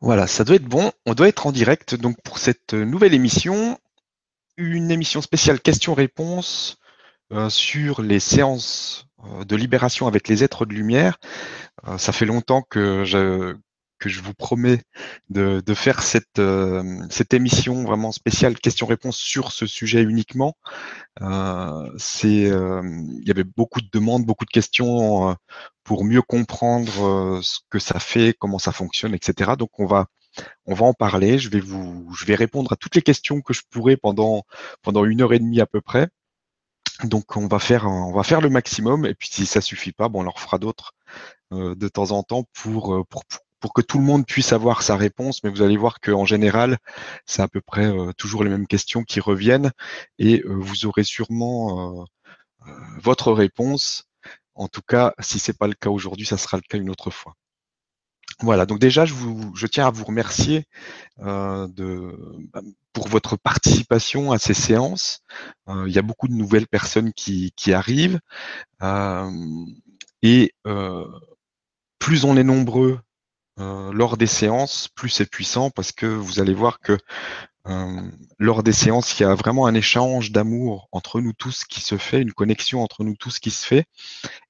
Voilà, ça doit être bon. On doit être en direct donc pour cette nouvelle émission, une émission spéciale questions-réponses euh, sur les séances euh, de libération avec les êtres de lumière. Euh, ça fait longtemps que je, que je vous promets de, de faire cette, euh, cette émission vraiment spéciale questions-réponses sur ce sujet uniquement. Euh, c'est, euh, il y avait beaucoup de demandes, beaucoup de questions pour mieux comprendre ce que ça fait, comment ça fonctionne, etc. Donc on va on va en parler. Je vais vous, je vais répondre à toutes les questions que je pourrai pendant pendant une heure et demie à peu près. Donc on va faire on va faire le maximum et puis si ça suffit pas, bon on leur fera d'autres de temps en temps pour, pour, pour que tout le monde puisse avoir sa réponse, mais vous allez voir qu'en général, c'est à peu près euh, toujours les mêmes questions qui reviennent et euh, vous aurez sûrement euh, votre réponse. En tout cas, si c'est pas le cas aujourd'hui, ça sera le cas une autre fois. Voilà, donc déjà, je, vous, je tiens à vous remercier de, bah, pour votre participation à ces séances. il y a beaucoup de nouvelles personnes qui, qui arrivent. et plus on est nombreux euh, lors des séances, plus c'est puissant parce que vous allez voir que euh, lors des séances, il y a vraiment un échange d'amour entre nous tous qui se fait, une connexion entre nous tous qui se fait.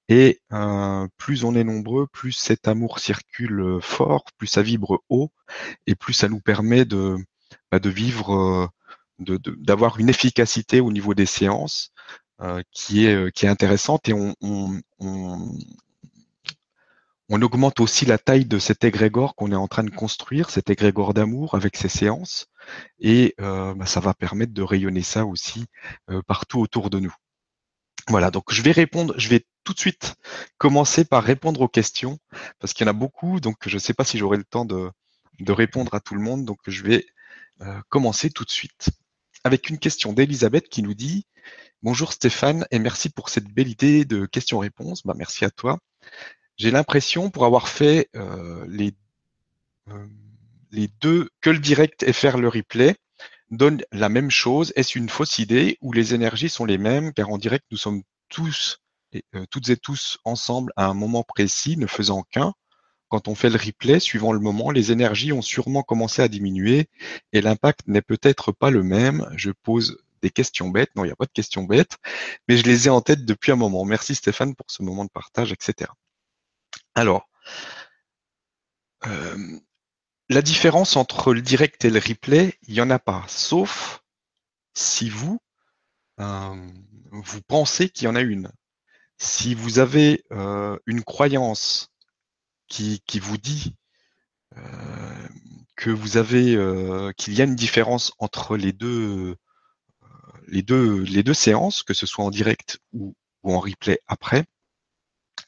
Et euh, plus on est nombreux, plus cet amour circule fort, plus ça vibre haut, et plus ça nous permet de, bah, vivre, d'avoir une efficacité au niveau des séances qui est intéressante. Et on augmente aussi la taille de cet égrégore qu'on est en train de construire, cet égrégore d'amour avec ces séances, et euh, bah, ça va permettre de rayonner ça aussi euh, partout autour de nous. Voilà, donc je vais répondre, je vais tout de suite commencer par répondre aux questions, parce qu'il y en a beaucoup, donc je ne sais pas si j'aurai le temps de, répondre à tout le monde, donc je vais euh, commencer tout de suite avec une question d'Elisabeth qui nous dit Bonjour Stéphane et merci pour cette belle idée de questions-réponses. Bah, merci à toi. J'ai l'impression, pour avoir fait euh, les, euh, les deux, que le direct et faire le replay, donne la même chose. Est-ce une fausse idée où les énergies sont les mêmes? Car en direct, nous sommes tous, et, euh, toutes et tous ensemble à un moment précis, ne faisant qu'un. Quand on fait le replay, suivant le moment, les énergies ont sûrement commencé à diminuer et l'impact n'est peut-être pas le même. Je pose des questions bêtes. Non, il n'y a pas de questions bêtes, mais je les ai en tête depuis un moment. Merci Stéphane pour ce moment de partage, etc. Alors, euh, la différence entre le direct et le replay, il n'y en a pas, sauf si vous, euh, vous pensez qu'il y en a une. Si vous avez euh, une croyance qui, qui vous dit que vous avez qu'il y a une différence entre les deux les deux les deux séances, que ce soit en direct ou, ou en replay après,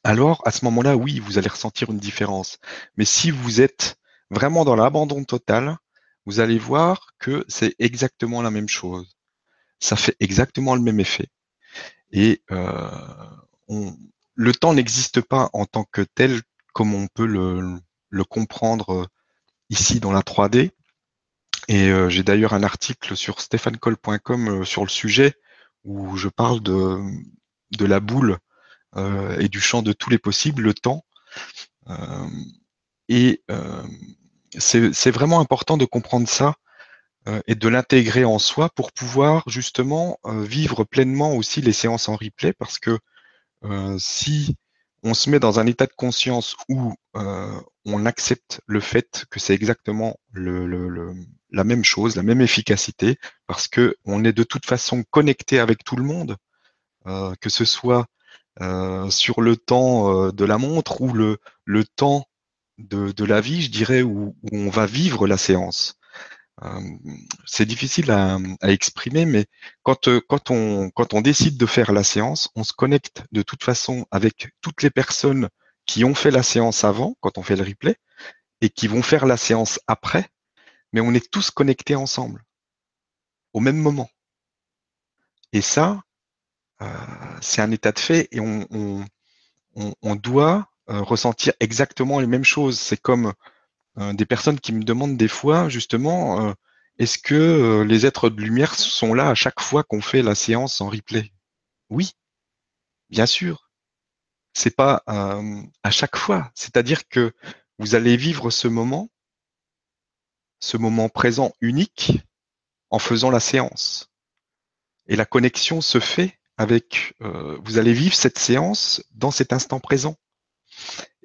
alors à ce moment-là, oui, vous allez ressentir une différence. Mais si vous êtes vraiment dans l'abandon total, vous allez voir que c'est exactement la même chose. Ça fait exactement le même effet. Et euh, le temps n'existe pas en tant que tel comme on peut le, comprendre euh, ici dans la 3D. Et euh, j'ai d'ailleurs un article sur stéphanecol.com sur le sujet où je parle de la boule euh, et du champ de tous les possibles, le temps. Euh, et euh, c'est vraiment important de comprendre ça et de l'intégrer en soi pour pouvoir justement vivre pleinement aussi les séances en replay parce que si on se met dans un état de conscience où on accepte le fait que c'est exactement le, la même chose, la même efficacité, parce que on est de toute façon connecté avec tout le monde, que ce soit euh, sur le temps euh, de la montre ou le, le temps de, de la vie, je dirais, où, où, on va vivre la séance. Euh, c'est difficile à, à, exprimer, mais quand, quand, on, quand on décide de faire la séance, on se connecte de toute façon avec toutes les personnes qui ont fait la séance avant, quand on fait le replay, et qui vont faire la séance après, mais on est tous connectés ensemble, au même moment. Et ça, euh, c'est un état de fait et on, doit euh, ressentir exactement les mêmes choses. C'est comme euh, des personnes qui me demandent des fois, justement, est-ce que les êtres de lumière sont là à chaque fois qu'on fait la séance en replay? Oui, bien sûr. C'est pas à chaque fois. C'est-à-dire que vous allez vivre ce moment ce moment présent unique en faisant la séance. Et la connexion se fait avec, euh, vous allez vivre cette séance dans cet instant présent.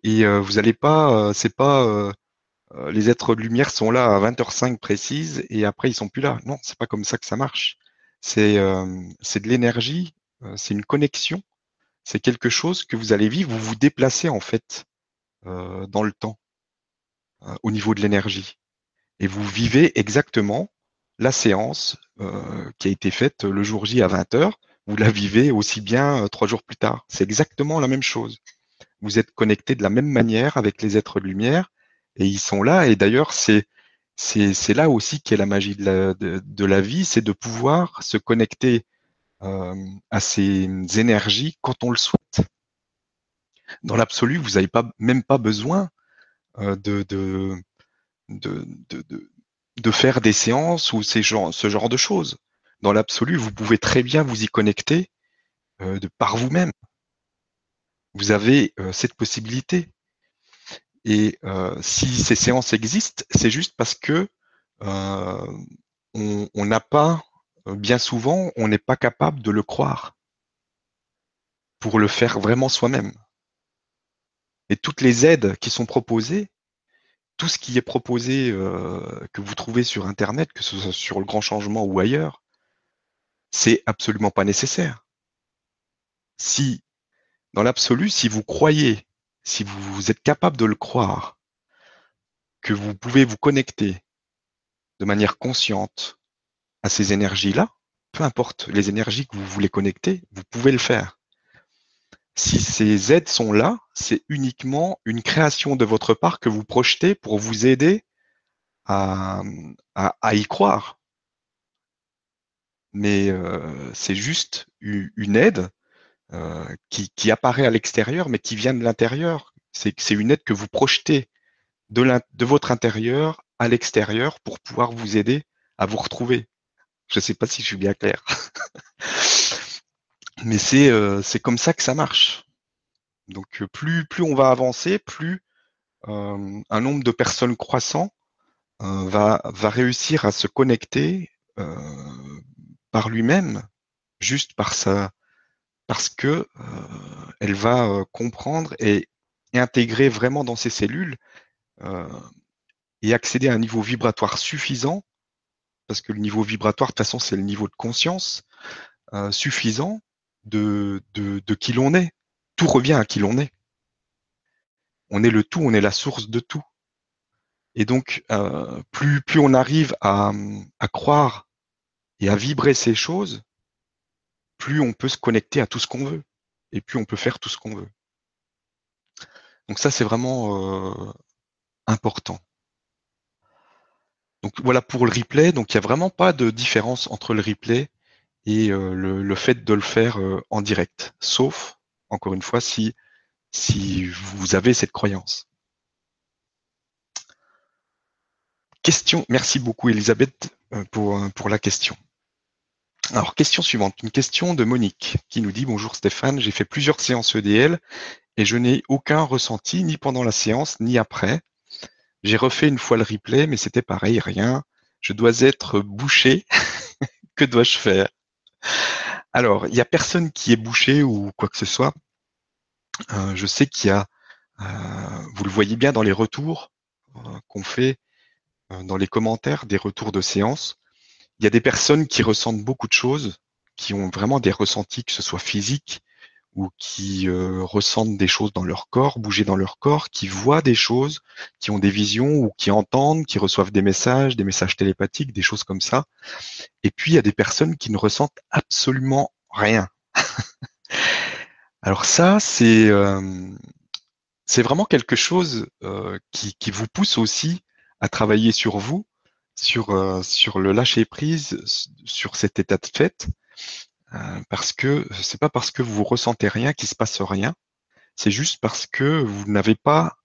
Et euh, vous n'allez pas, euh, c'est pas les êtres de lumière sont là à 20h05 précise et après ils sont plus là. Non, c'est pas comme ça que ça marche. C'est c'est de l'énergie, c'est une connexion, c'est quelque chose que vous allez vivre. Vous vous déplacez en fait dans le temps au niveau de l'énergie et vous vivez exactement la séance euh, qui a été faite le jour J à 20h, vous la vivez aussi bien euh, trois jours plus tard. C'est exactement la même chose. Vous êtes connecté de la même manière avec les êtres de lumière et ils sont là. Et d'ailleurs, c'est c'est là aussi qu'est la magie de la, de, la vie, c'est de pouvoir se connecter euh, à ces énergies quand on le souhaite. Dans l'absolu, vous n'avez pas même pas besoin de, de, de, de, de faire des séances ou ces genre, ce genre de choses. Dans l'absolu, vous pouvez très bien vous y connecter euh, de par vous-même. Vous avez euh, cette possibilité. Et euh, si ces séances existent, c'est juste parce que on n'a pas, bien souvent, on n'est pas capable de le croire pour le faire vraiment soi-même. Et toutes les aides qui sont proposées, tout ce qui est proposé, euh, que vous trouvez sur Internet, que ce soit sur le grand changement ou ailleurs, c'est absolument pas nécessaire. Si, dans l'absolu, si vous croyez, si vous êtes capable de le croire, que vous pouvez vous connecter de manière consciente à ces énergies-là, peu importe les énergies que vous voulez connecter, vous pouvez le faire si ces aides sont là, c'est uniquement une création de votre part que vous projetez pour vous aider à, y croire. Mais euh, c'est juste une aide euh, qui, apparaît à l'extérieur, mais qui vient de l'intérieur. C'est une aide que vous projetez de, de votre intérieur à l'extérieur pour pouvoir vous aider à vous retrouver. Je ne sais pas si je suis bien clair. Mais c'est euh, comme ça que ça marche. Donc euh, plus plus on va avancer, plus euh, un nombre de personnes croissant va va réussir à se connecter par lui-même, juste par sa parce que elle va comprendre et, intégrer vraiment dans ses cellules et accéder à un niveau vibratoire suffisant, parce que le niveau vibratoire, de toute façon, c'est le niveau de conscience suffisant de, qui l'on est. Tout revient à qui l'on est. On est le tout, on est la source de tout. Et donc, euh, plus, plus on arrive à croire et à vibrer ces choses, plus on peut se connecter à tout ce qu'on veut. Et plus on peut faire tout ce qu'on veut. Donc ça, c'est vraiment euh, important. Donc voilà pour le replay. Donc il n'y a vraiment pas de différence entre le replay et euh, le, fait de le faire euh, en direct, sauf, encore une fois, si, si vous avez cette croyance. Question, merci beaucoup Elisabeth pour, pour la question. Alors, question suivante, une question de Monique qui nous dit Bonjour Stéphane, j'ai fait plusieurs séances EDL et je n'ai aucun ressenti ni pendant la séance ni après. J'ai refait une fois le replay, mais c'était pareil, rien. Je dois être bouché. que dois-je faire? Alors, il n'y a personne qui est bouché ou quoi que ce soit. Euh, je sais qu'il y a, euh, vous le voyez bien dans les retours euh, qu'on fait dans les commentaires des retours de séance, il y a des personnes qui ressentent beaucoup de choses, qui ont vraiment des ressentis, que ce soit physiques, ou qui euh, ressentent des choses dans leur corps, bouger dans leur corps, qui voient des choses, qui ont des visions ou qui entendent, qui reçoivent des messages, des messages télépathiques, des choses comme ça. Et puis il y a des personnes qui ne ressentent absolument rien. Alors ça, c'est euh, vraiment quelque chose euh, qui vous pousse aussi à travailler sur vous, sur sur le lâcher prise, sur cet état de fait, euh, parce que c'est pas parce que vous ressentez rien qu'il se passe rien. C'est juste parce que vous n'avez pas,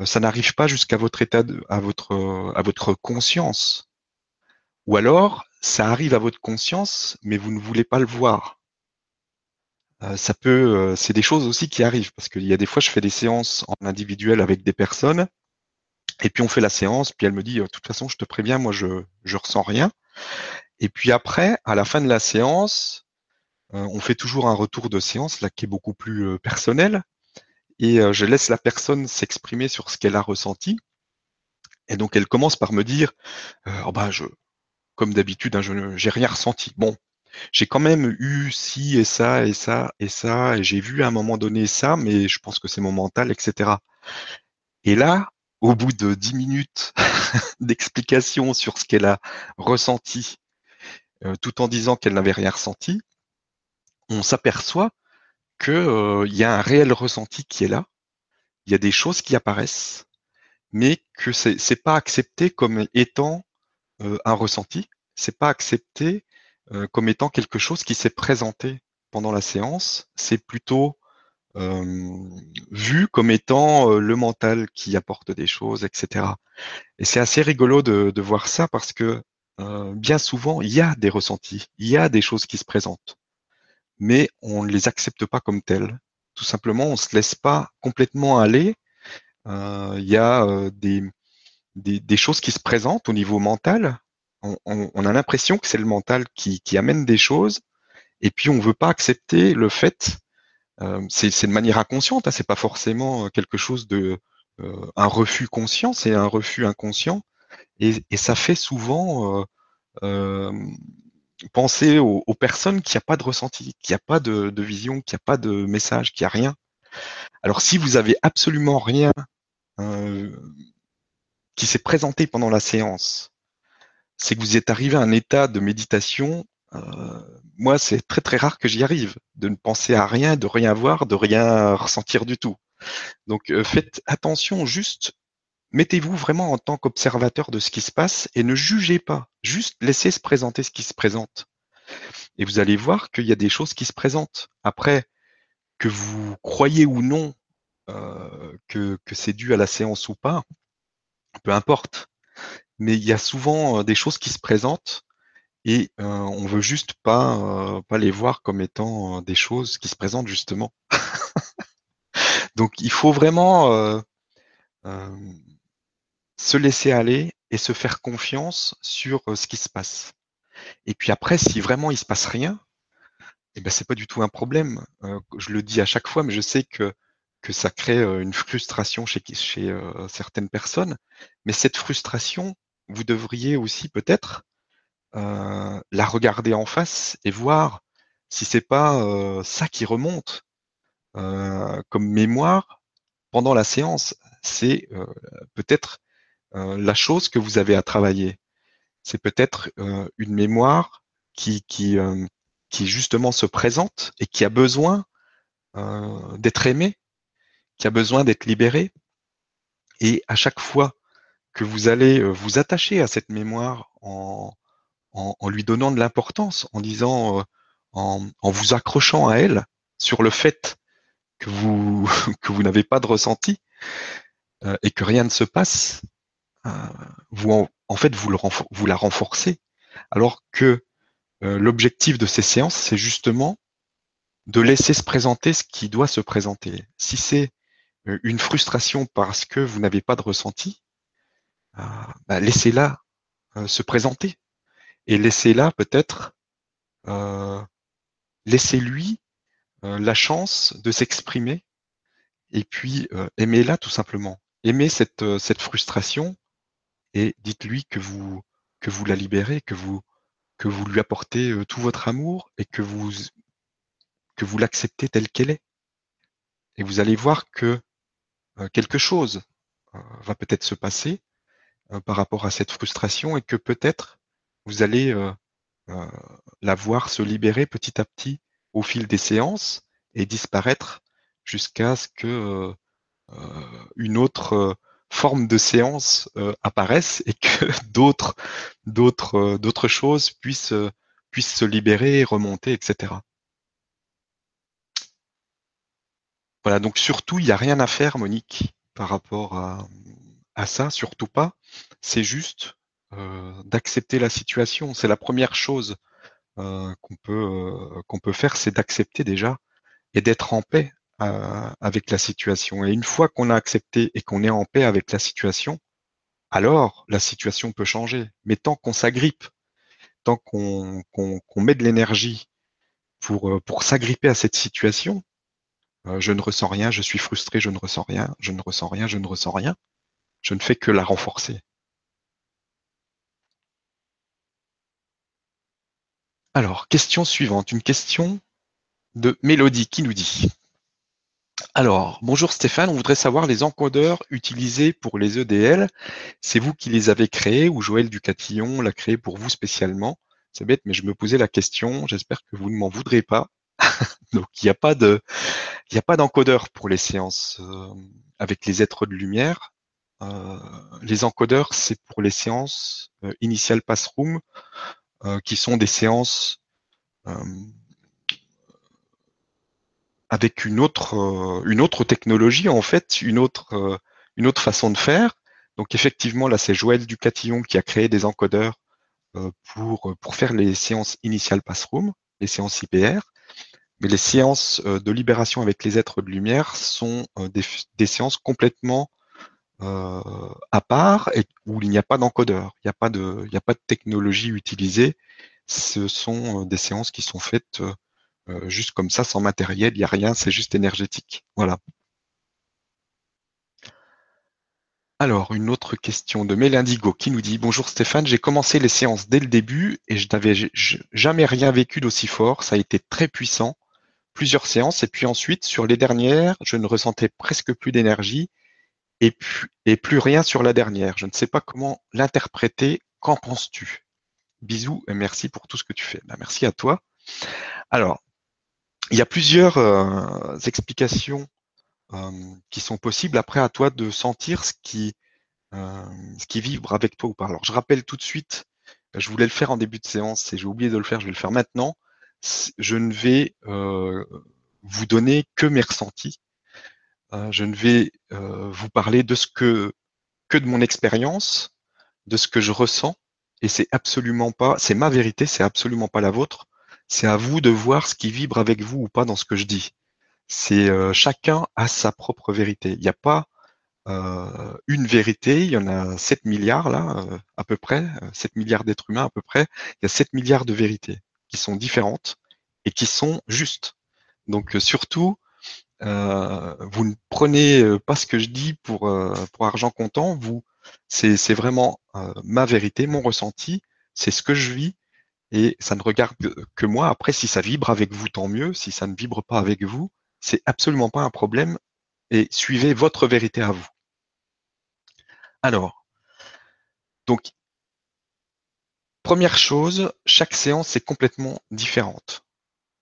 euh, ça n'arrive pas jusqu'à votre état, de, à votre, à votre conscience. Ou alors, ça arrive à votre conscience, mais vous ne voulez pas le voir. Euh, ça peut, c'est des choses aussi qui arrivent parce qu'il y a des fois, je fais des séances en individuel avec des personnes Et puis on fait la séance, puis elle me dit, de toute façon, je te préviens, moi je je ressens rien. Et puis après, à la fin de la séance, euh, on fait toujours un retour de séance là qui est beaucoup plus euh, personnel, et euh, je laisse la personne s'exprimer sur ce qu'elle a ressenti. Et donc elle commence par me dire, oh bah je, comme d'habitude, hein, je n'ai rien ressenti. Bon, j'ai quand même eu ci et ça et ça et ça, et j'ai vu à un moment donné ça, mais je pense que c'est mon mental, etc. Et là, au bout de dix minutes d'explication sur ce qu'elle a ressenti, euh, tout en disant qu'elle n'avait rien ressenti, on s'aperçoit qu'il euh, y a un réel ressenti qui est là. Il y a des choses qui apparaissent, mais que c'est n'est pas accepté comme étant euh, un ressenti. C'est pas accepté euh, comme étant quelque chose qui s'est présenté pendant la séance. C'est plutôt vu comme étant euh, le mental qui apporte des choses, etc. Et c'est assez rigolo de, de, voir ça parce que bien souvent, il y a des ressentis, il y a des choses qui se présentent, mais on ne les accepte pas comme telles. Tout simplement, on se laisse pas complètement aller. il y a des, des, des, choses qui se présentent au niveau mental on, a l'impression que c'est le mental qui, amène des choses, et puis on veut pas accepter le fait. Euh, c'est de manière inconsciente, hein, c'est pas forcément quelque chose de euh, un refus conscient, c'est un refus inconscient, et, ça fait souvent euh, penser aux, personnes qui a pas de ressenti, qui a pas de, de vision, qui a pas de message, qui a rien. Alors si vous avez absolument rien qui s'est présenté pendant la séance, c'est que vous êtes arrivé à un état de méditation. Euh, moi, c'est très très rare que j'y arrive, de ne penser à rien, de rien voir, de rien ressentir du tout. Donc euh, faites attention, juste mettez-vous vraiment en tant qu'observateur de ce qui se passe et ne jugez pas, juste laissez se présenter ce qui se présente. Et vous allez voir qu'il y a des choses qui se présentent. Après, que vous croyez ou non euh, que, que c'est dû à la séance ou pas, peu importe mais il y a souvent des choses qui se présentent et euh, on veut juste pas pas les voir comme étant des choses qui se présentent justement. Donc il faut vraiment euh, se laisser aller et se faire confiance sur ce qui se passe. Et puis après, si vraiment il se passe rien, eh ben c'est pas du tout un problème. je le dis à chaque fois, mais je sais que que ça crée une frustration chez, chez certaines personnes. Mais cette frustration, vous devriez aussi peut-être euh, la regarder en face et voir si c'est pas euh, ça qui remonte euh, comme mémoire pendant la séance. C'est peut-être la chose que vous avez à travailler. C'est peut-être une mémoire qui, qui, qui justement se présente et qui a besoin d'être aimée, qui a besoin d'être libérée. Et à chaque fois que vous allez vous attacher à cette mémoire en, en, lui donnant de l'importance, en disant, euh, en, en, vous accrochant à elle sur le fait que vous que vous n'avez pas de ressenti euh, et que rien ne se passe, vous en, fait vous, le, vous la renforcez, alors que l'objectif de ces séances, c'est justement de laisser se présenter ce qui doit se présenter. Si c'est une frustration parce que vous n'avez pas de ressenti, bah, laissez-la euh, se présenter et laissez-la peut-être, euh, laissez-lui euh, la chance de s'exprimer et puis aimez-la tout simplement. Aimez cette, cette frustration et dites-lui que vous que vous la libérez, que vous que vous lui apportez tout votre amour et que vous que vous l'acceptez telle qu'elle est. Et vous allez voir que quelque chose va peut-être se passer euh, par rapport à cette frustration et que peut-être vous allez euh, euh, la voir se libérer petit à petit au fil des séances et disparaître jusqu'à ce que une autre forme de séance apparaisse et que d'autres d'autres d'autres choses puissent puissent se libérer, remonter, etc. Voilà, donc surtout, il n'y a rien à faire, Monique, par rapport à, à ça, surtout pas. C'est juste euh, d'accepter la situation. C'est la première chose euh, qu'on peut euh, qu'on peut faire, c'est d'accepter déjà et d'être en paix avec la situation. Et une fois qu'on a accepté et qu'on est en paix avec la situation, alors la situation peut changer. Mais tant qu'on s'agrippe, tant qu'on met de l'énergie pour, euh, pour s'agripper à cette situation, euh, je ne ressens rien, je suis frustré, je ne ressens rien, je ne ressens rien, je ne ressens rien, je ne fais que la renforcer. Alors, question suivante, une question de Mélodie qui nous dit alors, bonjour Stéphane, on voudrait savoir les encodeurs utilisés pour les EDL. C'est vous qui les avez créés ou Joël Ducatillon l'a créé pour vous spécialement? C'est bête, mais je me posais la question. J'espère que vous ne m'en voudrez pas. Donc, il n'y a pas de, d'encodeur pour les séances euh, avec les êtres de lumière. Euh, les encodeurs, c'est pour les séances euh, Initial Passroom, qui sont des séances avec une autre, euh, une autre technologie, en fait, une autre, euh, une autre façon de faire. Donc effectivement, là, c'est Joël Ducatillon qui a créé des encodeurs euh, pour, pour faire les séances initiales Passroom, les séances IPR. Mais les séances de libération avec les êtres de lumière sont des, des, séances complètement à part où il n'y a pas d'encodeur, il n'y a pas de, il n'y a pas de technologie utilisée. Ce sont des séances qui sont faites euh, juste comme ça, sans matériel, il n'y a rien, c'est juste énergétique. Voilà. Alors, une autre question de Mélindigo qui nous dit Bonjour Stéphane, j'ai commencé les séances dès le début et je n'avais jamais rien vécu d'aussi fort. Ça a été très puissant. Plusieurs séances et puis ensuite, sur les dernières, je ne ressentais presque plus d'énergie et, et plus rien sur la dernière. Je ne sais pas comment l'interpréter. Qu'en penses-tu? Bisous et merci pour tout ce que tu fais. Ben, merci à toi. Alors, il y a plusieurs euh, explications euh, qui sont possibles. Après, à toi de sentir ce qui, euh, ce qui vibre avec toi ou pas. Alors, je rappelle tout de suite, je voulais le faire en début de séance et j'ai oublié de le faire, je vais le faire maintenant. Je ne vais vous donner que mes ressentis. Je ne vais vous parler que, de mon expérience, de ce que je ressens. Et c'est absolument pas, c'est ma vérité, c'est absolument pas la vôtre. C'est à vous de voir ce qui vibre avec vous ou pas dans ce que je dis. C'est euh, chacun a sa propre vérité. Il n'y a pas euh, une vérité. Il y en a 7 milliards là, euh, à peu près, 7 milliards d'êtres humains à peu près. Il y a 7 milliards de vérités qui sont différentes et qui sont justes. Donc surtout, vous ne prenez pas ce que je dis pour pour argent comptant. Vous, c'est vraiment ma vérité, mon ressenti. C'est ce que je vis et ça ne regarde que moi. Après, si ça vibre avec vous, tant mieux. Si ça ne vibre pas avec vous, c'est absolument pas un problème et suivez votre vérité à vous. Alors, donc, première chose, chaque séance est complètement différente.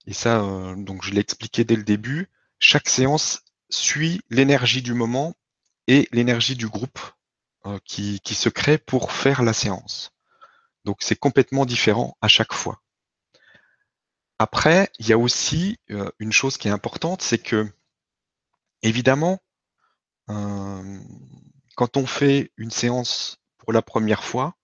Et ça, euh, donc je l'ai expliqué dès le début, chaque séance suit l'énergie du moment et l'énergie du groupe euh, qui, se crée pour faire la séance. Donc c'est complètement différent à chaque fois. Après, il y a aussi euh, une chose qui est importante, c'est que évidemment, euh, quand on fait une séance pour la première fois,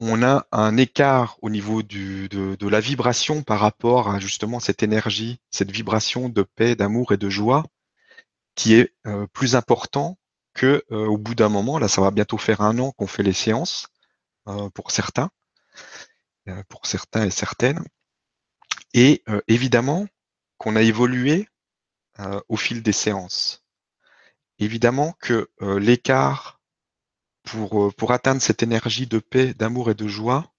on a un écart au niveau du, de, la vibration par rapport à justement cette énergie, cette vibration de paix, d'amour et de joie qui est euh, plus important que au bout d'un moment, là ça va bientôt faire un an qu'on fait les séances, euh, pour certains, euh, pour certains et certaines. Et euh, évidemment qu'on a évolué au fil des séances. Évidemment que l'écart pour, pour atteindre cette énergie de paix, d'amour et de joie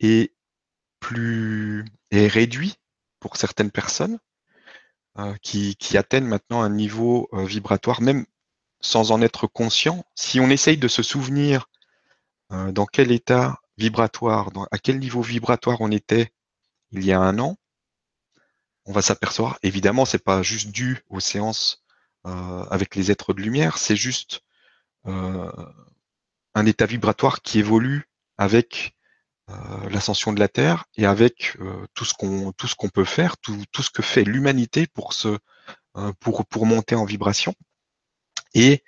est plus est réduit pour certaines personnes qui, qui, atteignent maintenant un niveau vibratoire, même sans en être conscient. Si on essaye de se souvenir euh, dans quel état vibratoire, à quel niveau vibratoire on était il y a un an, on va s'apercevoir, évidemment, c'est pas juste dû aux séances euh, avec les êtres de lumière, c'est juste euh, un état vibratoire qui évolue avec l'ascension de la Terre et avec tout ce qu'on tout ce qu'on peut faire, tout, tout ce que fait l'humanité pour se pour pour monter en vibration. Et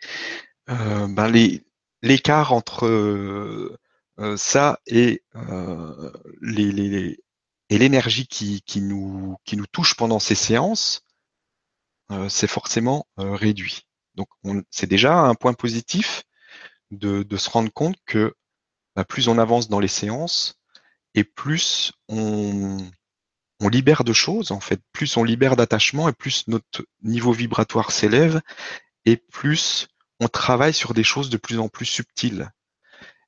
ben les l'écart entre euh, euh, ça et euh, les, et l'énergie qui, qui, nous, qui nous touche pendant ces séances, c'est forcément réduit. Donc c'est déjà un point positif, de, se rendre compte que bah, plus on avance dans les séances et plus on, libère de choses, en fait, plus on libère d'attachement et plus notre niveau vibratoire s'élève et plus on travaille sur des choses de plus en plus subtiles.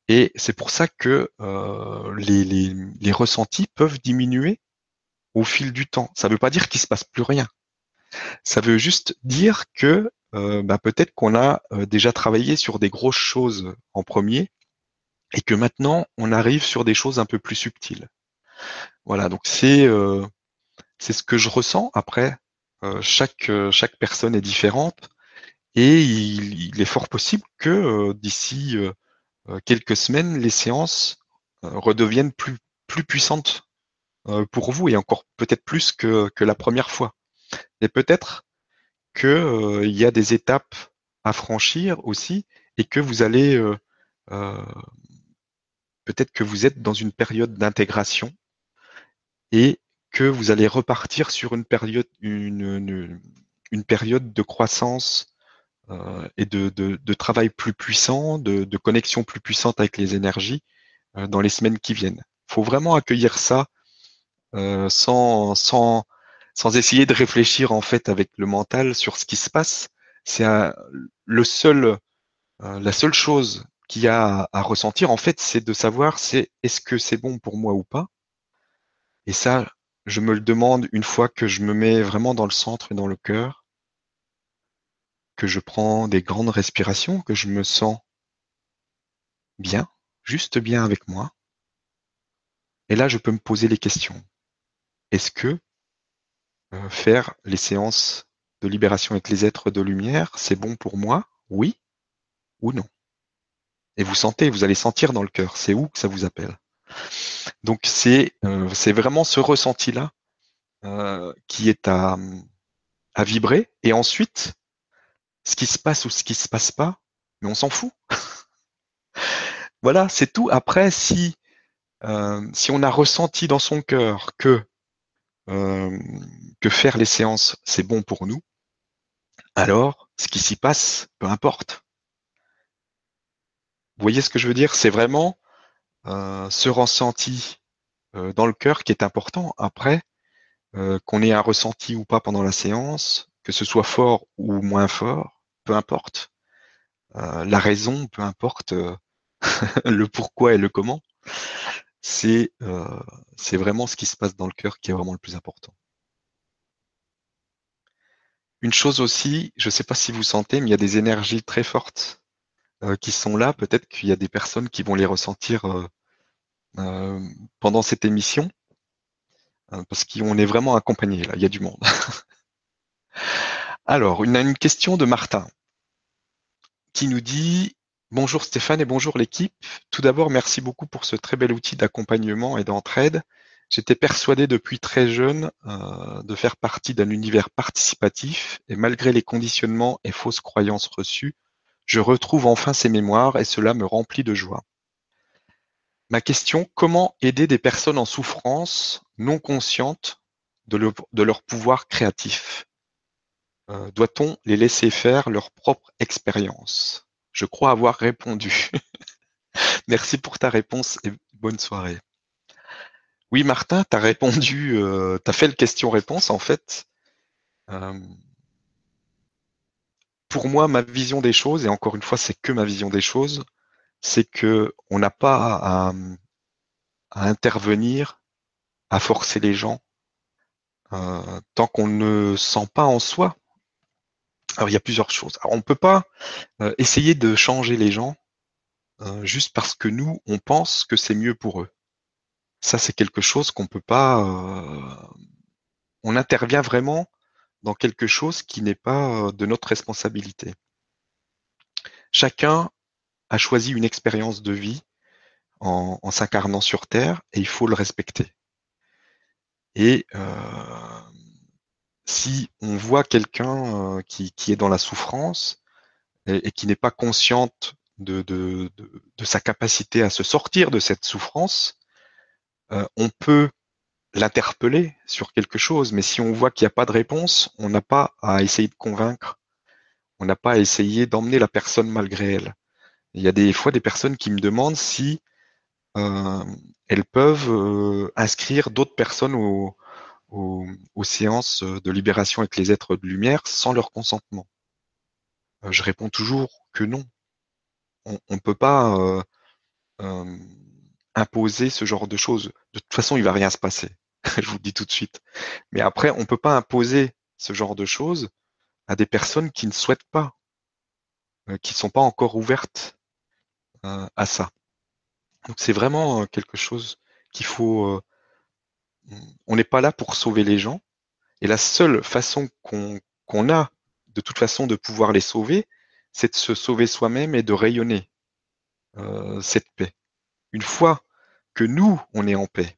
Et c'est pour ça que euh, les, ressentis peuvent diminuer au fil du temps. Ça ne veut pas dire qu'il se passe plus rien. Ça veut juste dire que euh, bah, peut-être qu'on a euh, déjà travaillé sur des grosses choses en premier et que maintenant on arrive sur des choses un peu plus subtiles. Voilà, donc c'est euh, ce que je ressens. Après, chaque chaque personne est différente et il, il est fort possible que d'ici quelques semaines, les séances redeviennent plus plus puissantes pour vous et encore peut-être plus que que la première fois. Et peut-être que il y a des étapes à franchir aussi et que vous allez peut-être que vous êtes dans une période d'intégration et que vous allez repartir sur une période, une, période de croissance euh, et de, travail plus puissant, de, de, connexion plus puissante avec les énergies euh, dans les semaines qui viennent. Il faut vraiment accueillir ça euh, sans, sans, sans essayer de réfléchir en fait avec le mental sur ce qui se passe. C'est le seul, euh, la seule chose qu'il y a à, ressentir en fait, c'est de savoir c'est est-ce que c'est bon pour moi ou pas et ça, je me le demande une fois que je me mets vraiment dans le centre et dans le cœur, que je prends des grandes respirations, que je me sens bien, juste bien avec moi. Et là, je peux me poser les questions. Est-ce que faire les séances de libération avec les êtres de lumière, c'est bon pour moi Oui ou non Et vous sentez, vous allez sentir dans le cœur, c'est où que ça vous appelle donc c'est euh, vraiment ce ressenti-là euh, qui est à, à vibrer. Et ensuite, ce qui se passe ou ce qui se passe pas, mais on s'en fout. voilà, c'est tout. Après, si euh, si on a ressenti dans son cœur que que faire les séances c'est bon pour nous, alors ce qui s'y passe, peu importe. Vous voyez ce que je veux dire? C'est vraiment euh, ce ressenti euh, dans le cœur qui est important. Après, euh, qu'on ait un ressenti ou pas pendant la séance, que ce soit fort ou moins fort, peu importe. la raison, peu importe le pourquoi et le comment. C'est c'est vraiment ce qui se passe dans le cœur qui est vraiment le plus important. Une chose aussi, je ne sais pas si vous sentez, mais il y a des énergies très fortes euh, qui sont là, peut-être qu'il y a des personnes qui vont les ressentir euh, euh, pendant cette émission, parce qu'on est vraiment accompagné là, il y a du monde. Alors, une question de Martin qui nous dit Bonjour Stéphane et bonjour l'équipe. Tout d'abord, merci beaucoup pour ce très bel outil d'accompagnement et d'entraide. J'étais persuadé depuis très jeune euh, de faire partie d'un univers participatif et malgré les conditionnements et fausses croyances reçues, je retrouve enfin ces mémoires et cela me remplit de joie. Ma question, comment aider des personnes en souffrance non conscientes de, leur pouvoir créatif? Euh, Doit-on les laisser faire leur propre expérience? Je crois avoir répondu. Merci pour ta réponse et bonne soirée. Oui, Martin, tu as répondu, euh, tu as fait le question-réponse en fait. Euh, pour moi, ma vision des choses, et encore une fois, c'est que ma vision des choses, c'est que on n'a pas à, intervenir, à forcer les gens, euh, tant qu'on ne sent pas en soi. Alors il y a plusieurs choses. Alors, on ne peut pas euh, essayer de changer les gens euh, juste parce que nous, on pense que c'est mieux pour eux. Ça, c'est quelque chose qu'on peut pas. on intervient vraiment dans quelque chose qui n'est pas euh, de notre responsabilité. Chacun a choisi une expérience de vie en, s'incarnant sur Terre et il faut le respecter. Et euh, si on voit quelqu'un euh, qui, est dans la souffrance et, qui n'est pas consciente de, sa capacité à se sortir de cette souffrance, on peut l'interpeller sur quelque chose, mais si on voit qu'il n'y a pas de réponse, on n'a pas à essayer de convaincre, on n'a pas à essayer d'emmener la personne malgré elle. Il y a des fois des personnes qui me demandent si euh, elles peuvent euh, inscrire d'autres personnes aux, séances de libération avec les êtres de lumière sans leur consentement. Euh, je réponds toujours que non. On ne peut pas imposer ce genre de choses. De toute façon, il va rien se passer. je vous le dis tout de suite. Mais après, on ne peut pas imposer ce genre de choses à des personnes qui ne souhaitent pas, qui ne sont pas encore ouvertes à ça. Donc c'est vraiment quelque chose qu'il faut. On n'est pas là pour sauver les gens. Et la seule façon qu'on a de toute façon de pouvoir les sauver, c'est de se sauver soi-même et de rayonner cette paix. Une fois que nous, on est en paix,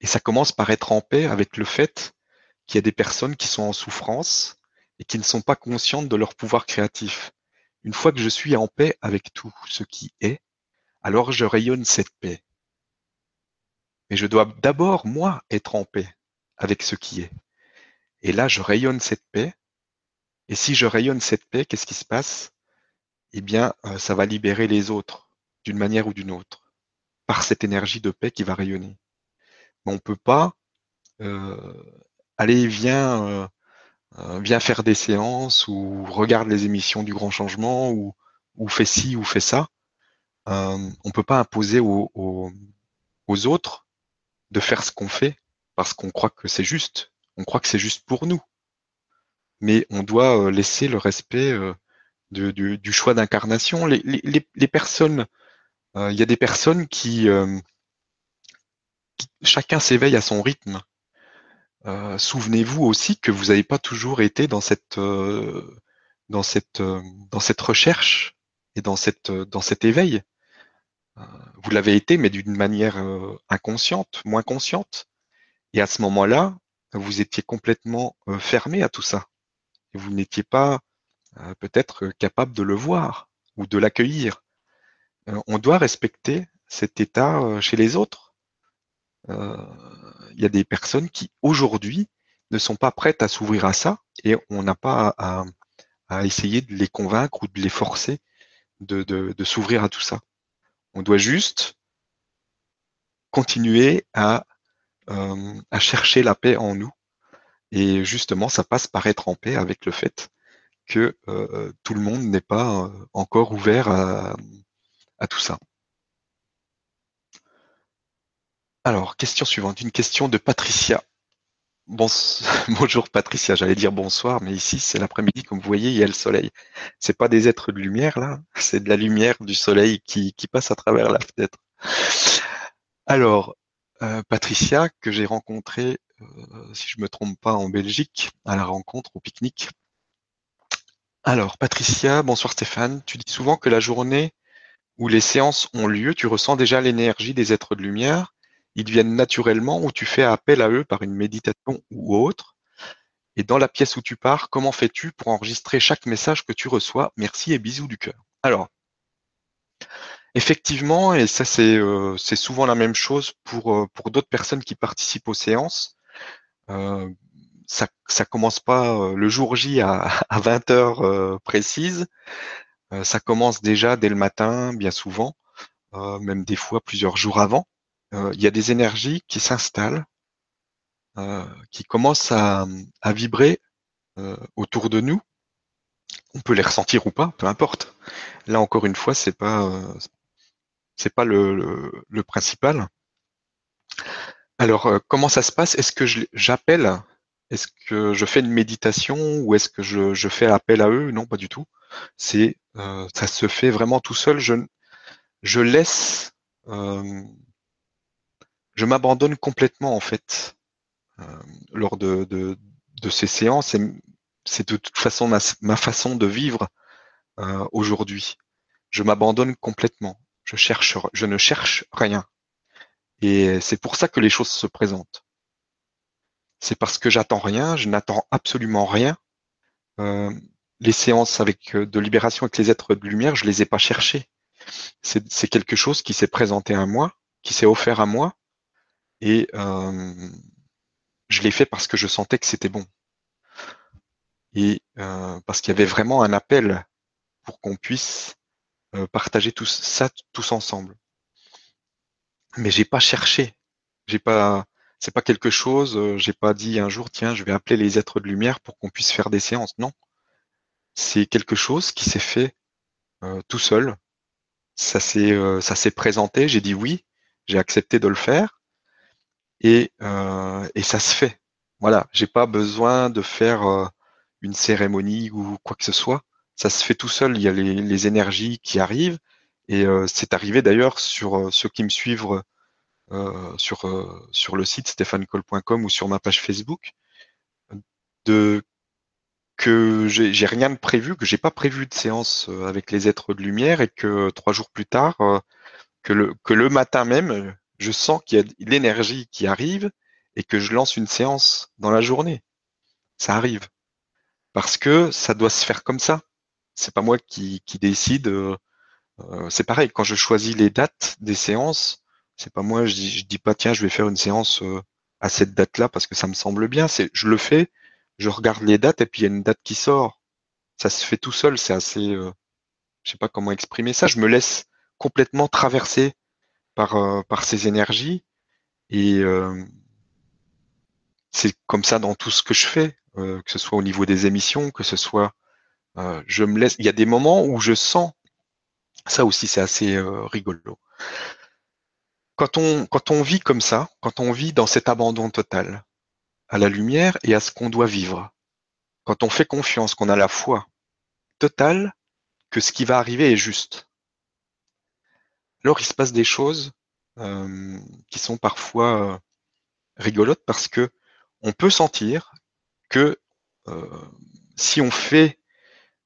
et ça commence par être en paix avec le fait qu'il y a des personnes qui sont en souffrance et qui ne sont pas conscientes de leur pouvoir créatif. Une fois que je suis en paix avec tout ce qui est, alors je rayonne cette paix. Mais je dois d'abord, moi, être en paix avec ce qui est. Et là, je rayonne cette paix. Et si je rayonne cette paix, qu'est-ce qui se passe? Eh bien, euh, ça va libérer les autres, d'une manière ou d'une autre, par cette énergie de paix qui va rayonner. Mais on ne peut pas euh, aller, viens, euh, euh, viens faire des séances ou regarde les émissions du grand changement ou, ou fais ci ou fais ça. Euh, on peut pas imposer aux, aux, autres de faire ce qu'on fait parce qu'on croit que c'est juste. On croit que c'est juste pour nous. Mais on doit euh, laisser le respect euh, du, choix d'incarnation. Les, personnes, il y a des personnes qui, chacun s'éveille à son rythme. Euh, souvenez-vous aussi que vous n'avez pas toujours été euh, euh, dans cette recherche et dans cette dans cet éveil. Vous l'avez été, mais d'une manière inconsciente, moins consciente. Et à ce moment-là, vous étiez complètement fermé à tout ça. Vous n'étiez pas peut-être capable de le voir ou de l'accueillir. on doit respecter cet état chez les autres il y a des personnes qui aujourd'hui ne sont pas prêtes à s'ouvrir à ça et on n'a pas à, essayer de les convaincre ou de les forcer de, s'ouvrir à tout ça. On doit juste continuer à, euh, à chercher la paix en nous. Et justement, ça passe par être en paix avec le fait que euh, tout le monde n'est pas euh, encore ouvert à tout ça. Alors, question suivante, une question de Patricia. Bonjour Patricia, j'allais dire bonsoir, mais ici c'est l'après-midi, comme vous voyez, il y a le soleil. C'est pas des êtres de lumière là, c'est de la lumière du soleil qui, passe à travers la fenêtre. Alors, euh, Patricia, que j'ai rencontrée, euh, si je me trompe pas, en Belgique, à la rencontre, au pique-nique. Alors, Patricia, bonsoir Stéphane, tu dis souvent que la journée où les séances ont lieu, tu ressens déjà l'énergie des êtres de lumière ils viennent naturellement ou tu fais appel à eux par une méditation ou autre. Et dans la pièce où tu pars, comment fais-tu pour enregistrer chaque message que tu reçois? Merci et bisous du cœur. Alors, effectivement, et ça c'est euh, souvent la même chose pour, euh, pour d'autres personnes qui participent aux séances, euh, ça ça commence pas le jour J à, à 20 heures précises, ça commence déjà dès le matin, bien souvent, même des fois plusieurs jours avant. Euh, il y a des énergies qui s'installent, euh, qui commencent à, vibrer euh, autour de nous. On peut les ressentir ou pas, peu importe. Là encore une fois, c'est pas c'est pas le, principal. Alors, comment ça se passe? Est-ce que j'appelle? Est-ce que je fais une méditation ou est-ce que je, fais appel à eux? Non, pas du tout. C'est ça se fait vraiment tout seul. Je, je laisse je m'abandonne complètement en fait euh, lors de, de, ces séances. C'est de toute façon ma, façon de vivre euh, aujourd'hui. Je m'abandonne complètement. Je cherche, je ne cherche rien. Et c'est pour ça que les choses se présentent. C'est parce que j'attends rien, je n'attends absolument rien. Euh, les séances avec de libération avec les êtres de lumière, je les ai pas cherchées. C'est quelque chose qui s'est présenté à moi, qui s'est offert à moi, et euh, je l'ai fait parce que je sentais que c'était bon. Et euh, parce qu'il y avait vraiment un appel pour qu'on puisse euh, partager tout ça tous ensemble. Mais j'ai pas cherché, j'ai pas, c'est pas quelque chose, euh, j'ai pas dit un jour tiens je vais appeler les êtres de lumière pour qu'on puisse faire des séances. Non, c'est quelque chose qui s'est fait euh, tout seul. Ça s'est ça s'est présenté, j'ai dit oui, j'ai accepté de le faire et et ça se fait. Voilà, j'ai pas besoin de faire une cérémonie ou quoi que ce soit ça se fait tout seul. Il y a les, énergies qui arrivent. Et euh, c'est arrivé d'ailleurs sur euh, ceux qui me suivent euh, sur, sur le site stéphanecol.com ou sur ma page Facebook, de que j'ai rien de prévu, que j'ai pas prévu de séance avec les êtres de lumière et que trois jours plus tard, que le, que le matin même, je sens qu'il y a l'énergie qui arrive et que je lance une séance dans la journée. Ça arrive. Parce que ça doit se faire comme ça c'est pas moi qui, décide. Euh, euh, c'est pareil, quand je choisis les dates des séances, c'est pas moi, je dis, dis pas tiens, je vais faire une séance euh, à cette date-là parce que ça me semble bien. C'est, je le fais, je regarde les dates et puis il y a une date qui sort. Ça se fait tout seul, c'est assez, je sais pas comment exprimer ça. Je me laisse complètement traverser par par ces énergies et c'est comme ça dans tout ce que je fais, que ce soit au niveau des émissions, que ce soit euh, je me laisse. Il y a des moments où je sens. Ça aussi, c'est assez euh, rigolo. Quand on, quand on vit comme ça, quand on vit dans cet abandon total à la lumière et à ce qu'on doit vivre, quand on fait confiance, qu'on a la foi totale que ce qui va arriver est juste, alors il se passe des choses euh, qui sont parfois rigolotes parce que on peut sentir que si on fait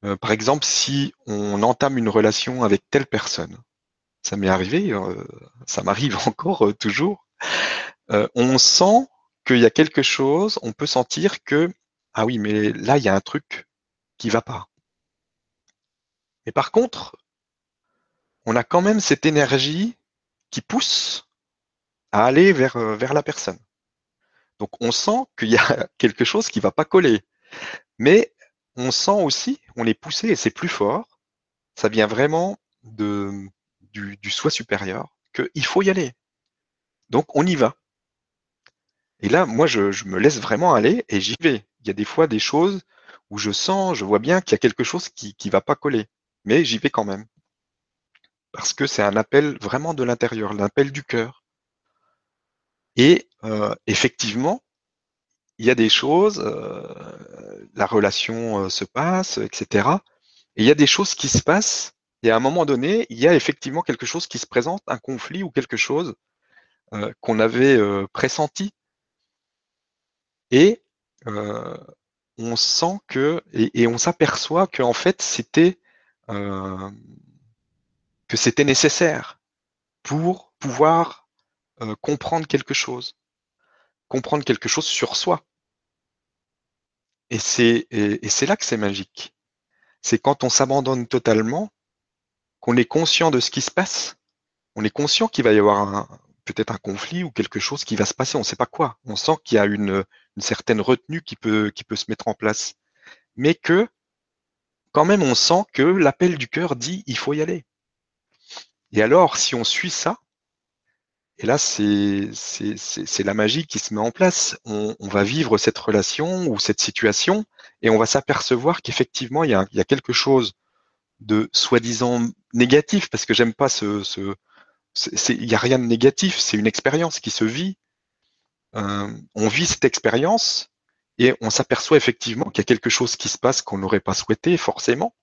euh, par exemple, si on entame une relation avec telle personne, ça m'est arrivé, euh, ça m'arrive encore euh, toujours, on sent qu'il y a quelque chose, on peut sentir que, ah oui, mais là, il y a un truc qui va pas. Mais par contre, on a quand même cette énergie qui pousse à aller vers, vers la personne. Donc on sent qu'il y a quelque chose qui va pas coller. Mais on sent aussi, on est poussé et c'est plus fort. Ça vient vraiment de, du, soi supérieur, qu'il faut y aller. Donc on y va. Et là, moi, je, me laisse vraiment aller et j'y vais. Il y a des fois des choses où je sens, je vois bien qu'il y a quelque chose qui ne va pas coller. Mais j'y vais quand même. Parce que c'est un appel vraiment de l'intérieur, l'appel du cœur. Et euh, effectivement, il y a des choses, euh, la relation euh, se passe, etc. Et il y a des choses qui se passent, et à un moment donné, il y a effectivement quelque chose qui se présente, un conflit ou quelque chose qu'on avait pressenti. Et on sent que, et, on s'aperçoit que en fait, c'était que c'était nécessaire pour pouvoir comprendre quelque chose, comprendre quelque chose sur soi. Et c'est et, là que c'est magique. C'est quand on s'abandonne totalement, qu'on est conscient de ce qui se passe. On est conscient qu'il va y avoir peut-être un conflit ou quelque chose qui va se passer. On ne sait pas quoi. On sent qu'il y a une, une certaine retenue qui peut, qui peut se mettre en place. Mais que, quand même, on sent que l'appel du cœur dit il faut y aller. Et alors, si on suit ça, et là, c'est la magie qui se met en place. On, va vivre cette relation ou cette situation et on va s'apercevoir qu'effectivement, il, y a, quelque chose de soi-disant négatif, parce que j'aime pas ce... ce il n'y a rien de négatif, c'est une expérience qui se vit. Euh, on vit cette expérience et on s'aperçoit effectivement qu'il y a quelque chose qui se passe qu'on n'aurait pas souhaité forcément,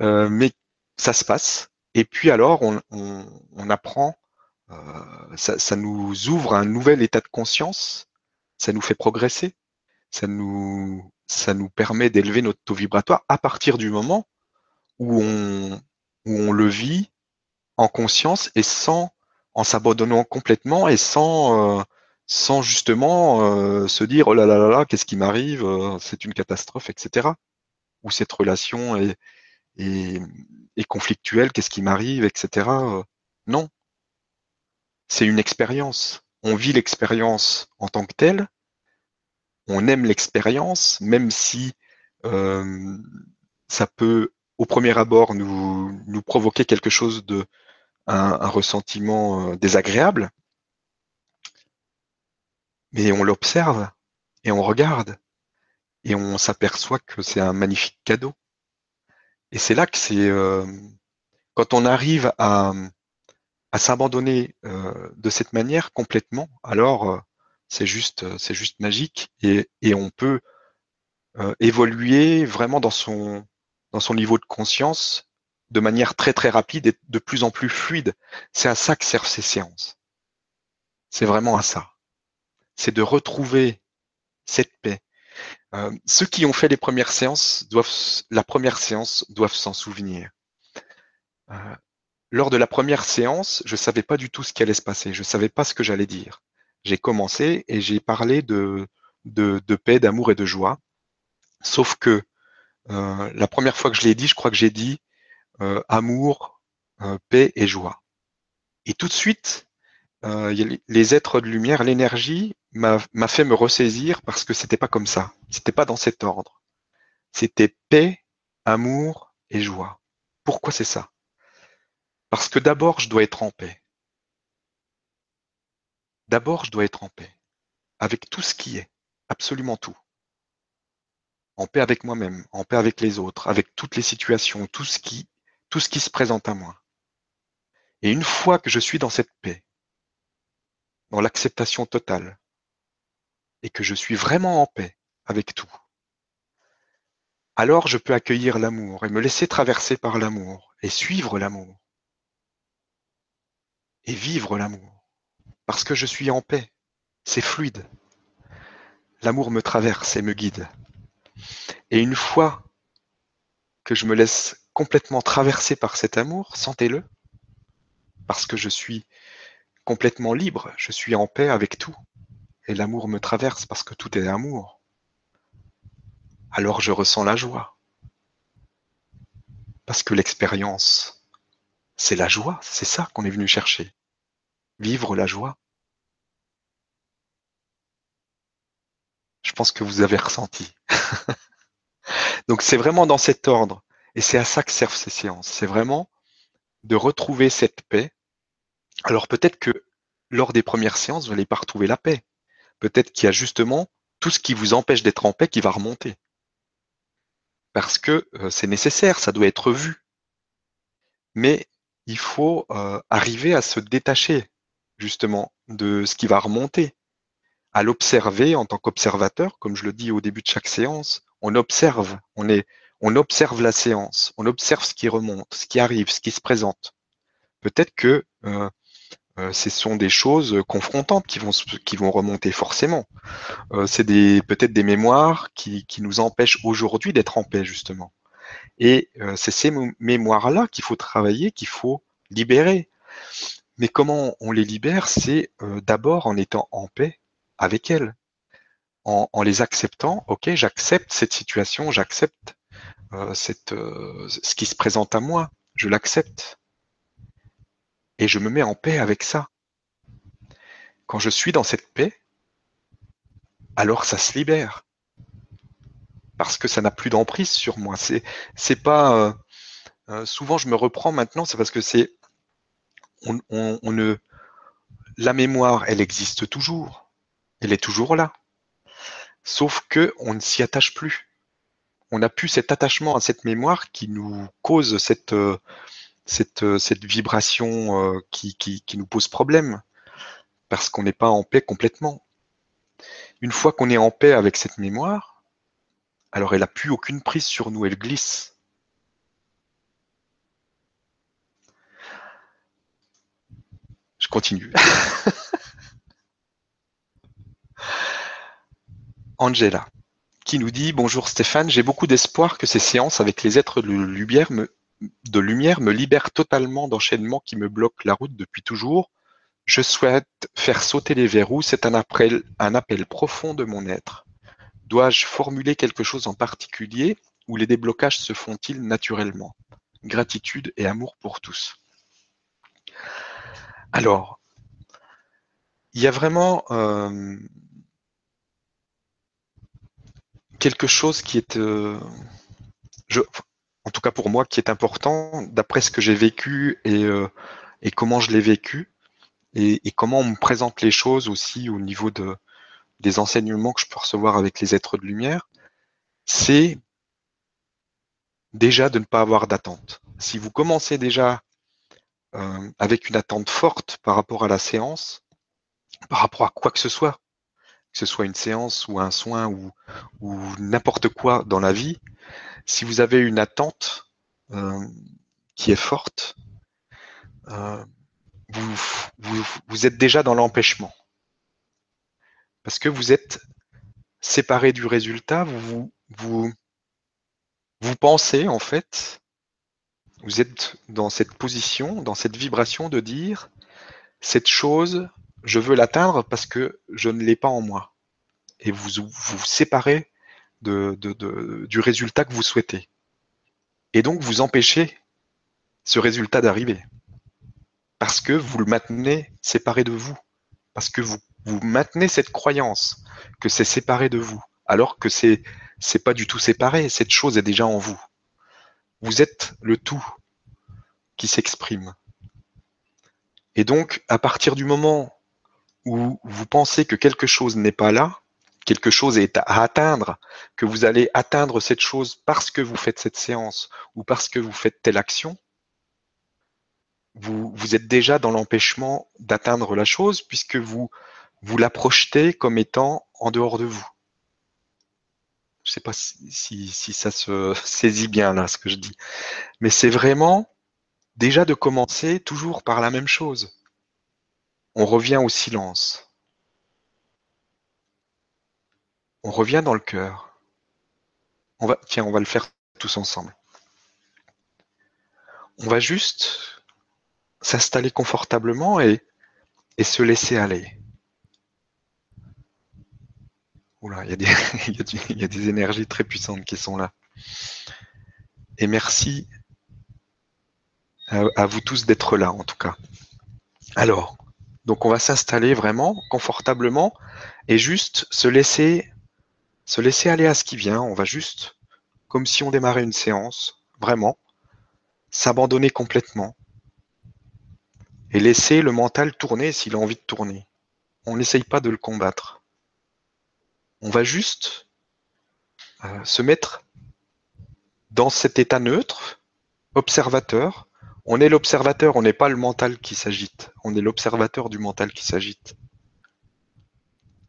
euh, mais ça se passe. Et puis alors, on, apprend euh, ça, nous ouvre un nouvel état de conscience, ça nous fait progresser, ça nous, ça nous permet d'élever notre taux vibratoire à partir du moment où on, où on le vit en conscience et sans, en s'abandonnant complètement et sans, euh, sans justement euh, se dire oh là là là là, qu'est-ce qui m'arrive, c'est une catastrophe, etc. Ou cette relation est, est conflictuelle, qu'est-ce qui m'arrive, etc. non, c'est une expérience. On vit l'expérience en tant que telle. On aime l'expérience, même si euh, ça peut au premier abord, nous, nous provoquer quelque chose de, un, ressentiment euh, désagréable, mais on l'observe et on regarde et on s'aperçoit que c'est un magnifique cadeau. Et c'est là que c'est euh, quand on arrive à, à s'abandonner euh, de cette manière complètement, alors euh, c'est juste c'est juste magique et, et on peut évoluer vraiment dans son dans son niveau de conscience de manière très très rapide et de plus en plus fluide. C'est à ça que servent ces séances. C'est vraiment à ça. C'est de retrouver cette paix. Euh, ceux qui ont fait les premières séances doivent, la première séance, doivent s'en souvenir. Euh, lors de la première séance, je savais pas du tout ce qui allait se passer. Je savais pas ce que j'allais dire. J'ai commencé et j'ai parlé de, de, de paix, d'amour et de joie. Sauf que euh, la première fois que je l'ai dit, je crois que j'ai dit euh, amour, euh, paix et joie. Et tout de suite, euh, les êtres de lumière, l'énergie m'a fait me ressaisir parce que c'était pas comme ça. C'était pas dans cet ordre. C'était paix, amour et joie. Pourquoi c'est ça? Parce que d'abord, je dois être en paix. D'abord, je dois être en paix avec tout ce qui est, absolument tout. En paix avec moi-même, en paix avec les autres, avec toutes les situations, tout ce qui tout ce qui se présente à moi. Et une fois que je suis dans cette paix, dans l'acceptation totale, et que je suis vraiment en paix avec tout, alors je peux accueillir l'amour et me laisser traverser par l'amour et suivre l'amour et vivre l'amour parce que je suis en paix. C'est fluide. L'amour me traverse et me guide. Et une fois que je me laisse complètement traversé par cet amour, sentez-le, parce que je suis complètement libre, je suis en paix avec tout, et l'amour me traverse parce que tout est amour. Alors je ressens la joie, parce que l'expérience, c'est la joie, c'est ça qu'on est venu chercher, vivre la joie. Je pense que vous avez ressenti. Donc c'est vraiment dans cet ordre. Et c'est à ça que servent ces séances. C'est vraiment de retrouver cette paix. Alors peut-être que lors des premières séances, vous n'allez pas retrouver la paix. Peut-être qu'il y a justement tout ce qui vous empêche d'être en paix qui va remonter. Parce que euh, c'est nécessaire, ça doit être vu. Mais il faut euh, arriver à se détacher justement de ce qui va remonter, à l'observer en tant qu'observateur, comme je le dis au début de chaque séance. On observe, on est, on observe la séance, on observe ce qui remonte, ce qui arrive, ce qui se présente. Peut-être que euh, euh, ce sont des choses confrontantes qui vont, qui vont remonter forcément. Euh, c'est des peut-être des mémoires qui, qui nous empêchent aujourd'hui d'être en paix justement. Et c'est ces mémoires-là qu'il faut travailler, qu'il faut libérer. Mais comment on les libère? C'est d'abord en étant en paix avec elles, en, en les acceptant. Ok, j'accepte cette situation, j'accepte euh, euh, ce qui se présente à moi, je l'accepte. Et je me mets en paix avec ça. Quand je suis dans cette paix, alors ça se libère. Parce que ça n'a plus d'emprise sur moi. C'est, c'est pas. Euh, souvent, je me reprends maintenant, c'est parce que c'est. On, on ne. La mémoire, elle existe toujours. Elle est toujours là. Sauf que on ne s'y attache plus on a plus cet attachement à cette mémoire qui nous cause cette, euh, cette, euh, cette vibration euh, qui, qui, qui nous pose problème, parce qu'on n'est pas en paix complètement. Une fois qu'on est en paix avec cette mémoire, alors elle n'a plus aucune prise sur nous, elle glisse. Je continue. Angela qui nous dit Bonjour Stéphane, j'ai beaucoup d'espoir que ces séances avec les êtres de lumière me, de lumière me libèrent totalement d'enchaînements qui me bloquent la route depuis toujours. Je souhaite faire sauter les verrous, c'est un appel, profond de mon être. Dois-je formuler quelque chose en particulier ou les déblocages se font-ils naturellement? Gratitude et amour pour tous. Alors, il y a vraiment euh, quelque chose qui est, euh, en tout cas pour moi, qui est important, d'après ce que j'ai vécu et, euh, comment je l'ai vécu, et, comment on me présente les choses aussi au niveau de, des enseignements que je peux recevoir avec les êtres de lumière, c'est déjà de ne pas avoir d'attente. Si vous commencez déjà euh, avec une attente forte par rapport à la séance, par rapport à quoi que ce soit, que ce soit une séance ou un soin ou, n'importe quoi dans la vie, si vous avez une attente euh, qui est forte, euh, vous, êtes déjà dans l'empêchement. Parce que vous êtes séparé du résultat, vous pensez en fait, vous êtes dans cette position, dans cette vibration de dire cette chose, je veux l'atteindre parce que je ne l'ai pas en moi. Et vous vous séparez du résultat que vous souhaitez. Et donc vous empêchez ce résultat d'arriver. Parce que vous le maintenez séparé de vous. Parce que vous, vous maintenez cette croyance que c'est séparé de vous. Alors que c'est c'est pas du tout séparé. Cette chose est déjà en vous. Vous êtes le tout qui s'exprime. Et donc, à partir du moment où vous pensez que quelque chose n'est pas là, quelque chose est à atteindre, que vous allez atteindre cette chose parce que vous faites cette séance ou parce que vous faites telle action, vous, vous êtes déjà dans l'empêchement d'atteindre la chose puisque vous, vous la projetez comme étant en dehors de vous. Je ne sais pas si, si, ça se saisit bien là, ce que je dis. Mais c'est vraiment déjà de commencer toujours par la même chose. On revient au silence. On revient dans le cœur. On va, tiens, on va le faire tous ensemble. On va juste s'installer confortablement et, se laisser aller. Oula, il y, a des, énergies très puissantes qui sont là. Et merci à vous tous d'être là, en tout cas. Alors, donc on va s'installer vraiment confortablement et juste se laisser, se laisser aller à ce qui vient. On va juste, comme si on démarrait une séance, vraiment, s'abandonner complètement et laisser le mental tourner s'il a envie de tourner. On n'essaye pas de le combattre. On va juste euh, se mettre dans cet état neutre, observateur. On est l'observateur, on n'est pas le mental qui s'agite. On est l'observateur du mental qui s'agite.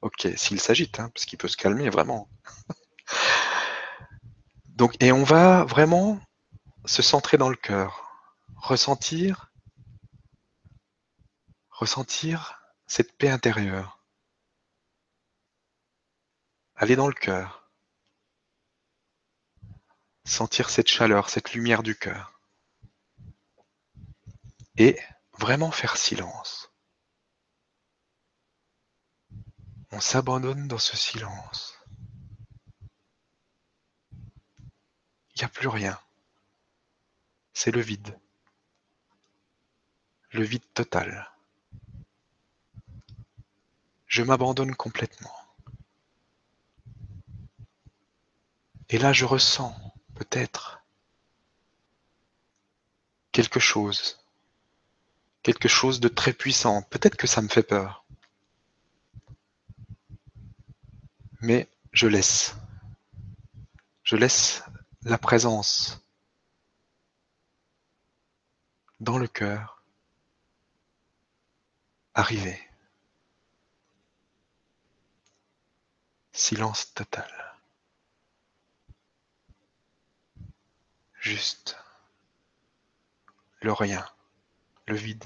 Ok, s'il s'agite, hein, parce qu'il peut se calmer vraiment. Donc, et on va vraiment se centrer dans le cœur, ressentir, ressentir cette paix intérieure. Aller dans le cœur. Sentir cette chaleur, cette lumière du cœur. Et vraiment faire silence. On s'abandonne dans ce silence. Il n'y a plus rien. C'est le vide. Le vide total. Je m'abandonne complètement. Et là, je ressens peut-être quelque chose, quelque chose de très puissant. Peut-être que ça me fait peur. Mais je laisse. Je laisse la présence dans le cœur arriver. Silence total. juste le rien, le vide.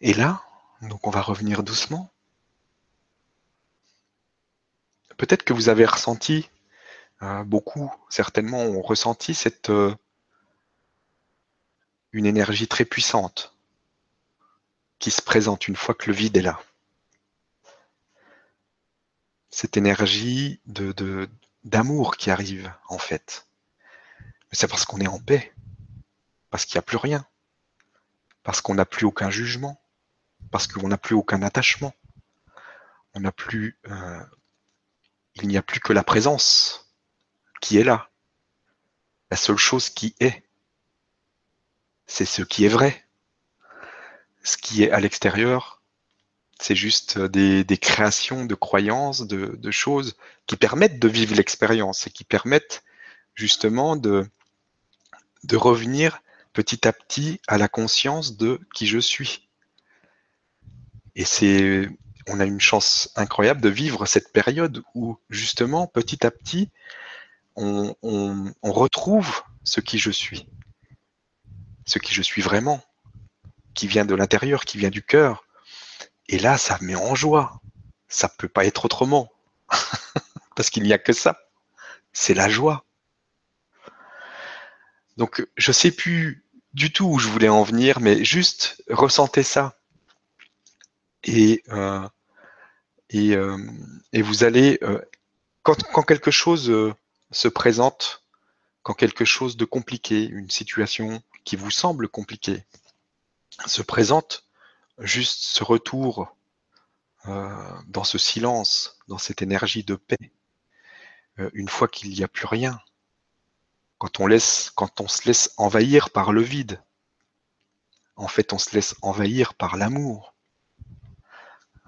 Et là, donc on va revenir doucement peut-être que vous avez ressenti, euh, beaucoup certainement ont ressenti cette euh, une énergie très puissante qui se présente une fois que le vide est là. Cette énergie de, de, d'amour qui arrive, en fait. Mais c'est parce qu'on est en paix, parce qu'il n'y a plus rien, parce qu'on n'a plus aucun jugement, parce qu'on n'a plus aucun attachement. On n'a plus, euh, il n'y a plus que la présence qui est là. La seule chose qui est, c'est ce qui est vrai. Ce qui est à l'extérieur, c'est juste des, créations de croyances, de, choses qui permettent de vivre l'expérience et qui permettent justement de, de revenir petit à petit à la conscience de qui je suis. Et c'est, on a une chance incroyable de vivre cette période où justement petit à petit on, retrouve ce qui je suis, ce qui je suis vraiment, qui vient de l'intérieur, qui vient du cœur. Et là, ça met en joie. Ça peut pas être autrement. Parce qu'il n'y a que ça. C'est la joie. Donc, je sais plus du tout où je voulais en venir, mais juste ressentez ça. Et, euh, euh, vous allez, euh, quand, quelque chose se présente, quand quelque chose de compliqué, une situation qui vous semble compliquée, se présente juste ce retour euh, dans ce silence, dans cette énergie de paix, euh, une fois qu'il n'y a plus rien, quand on laisse, quand on se laisse envahir par le vide, en fait, on se laisse envahir par l'amour.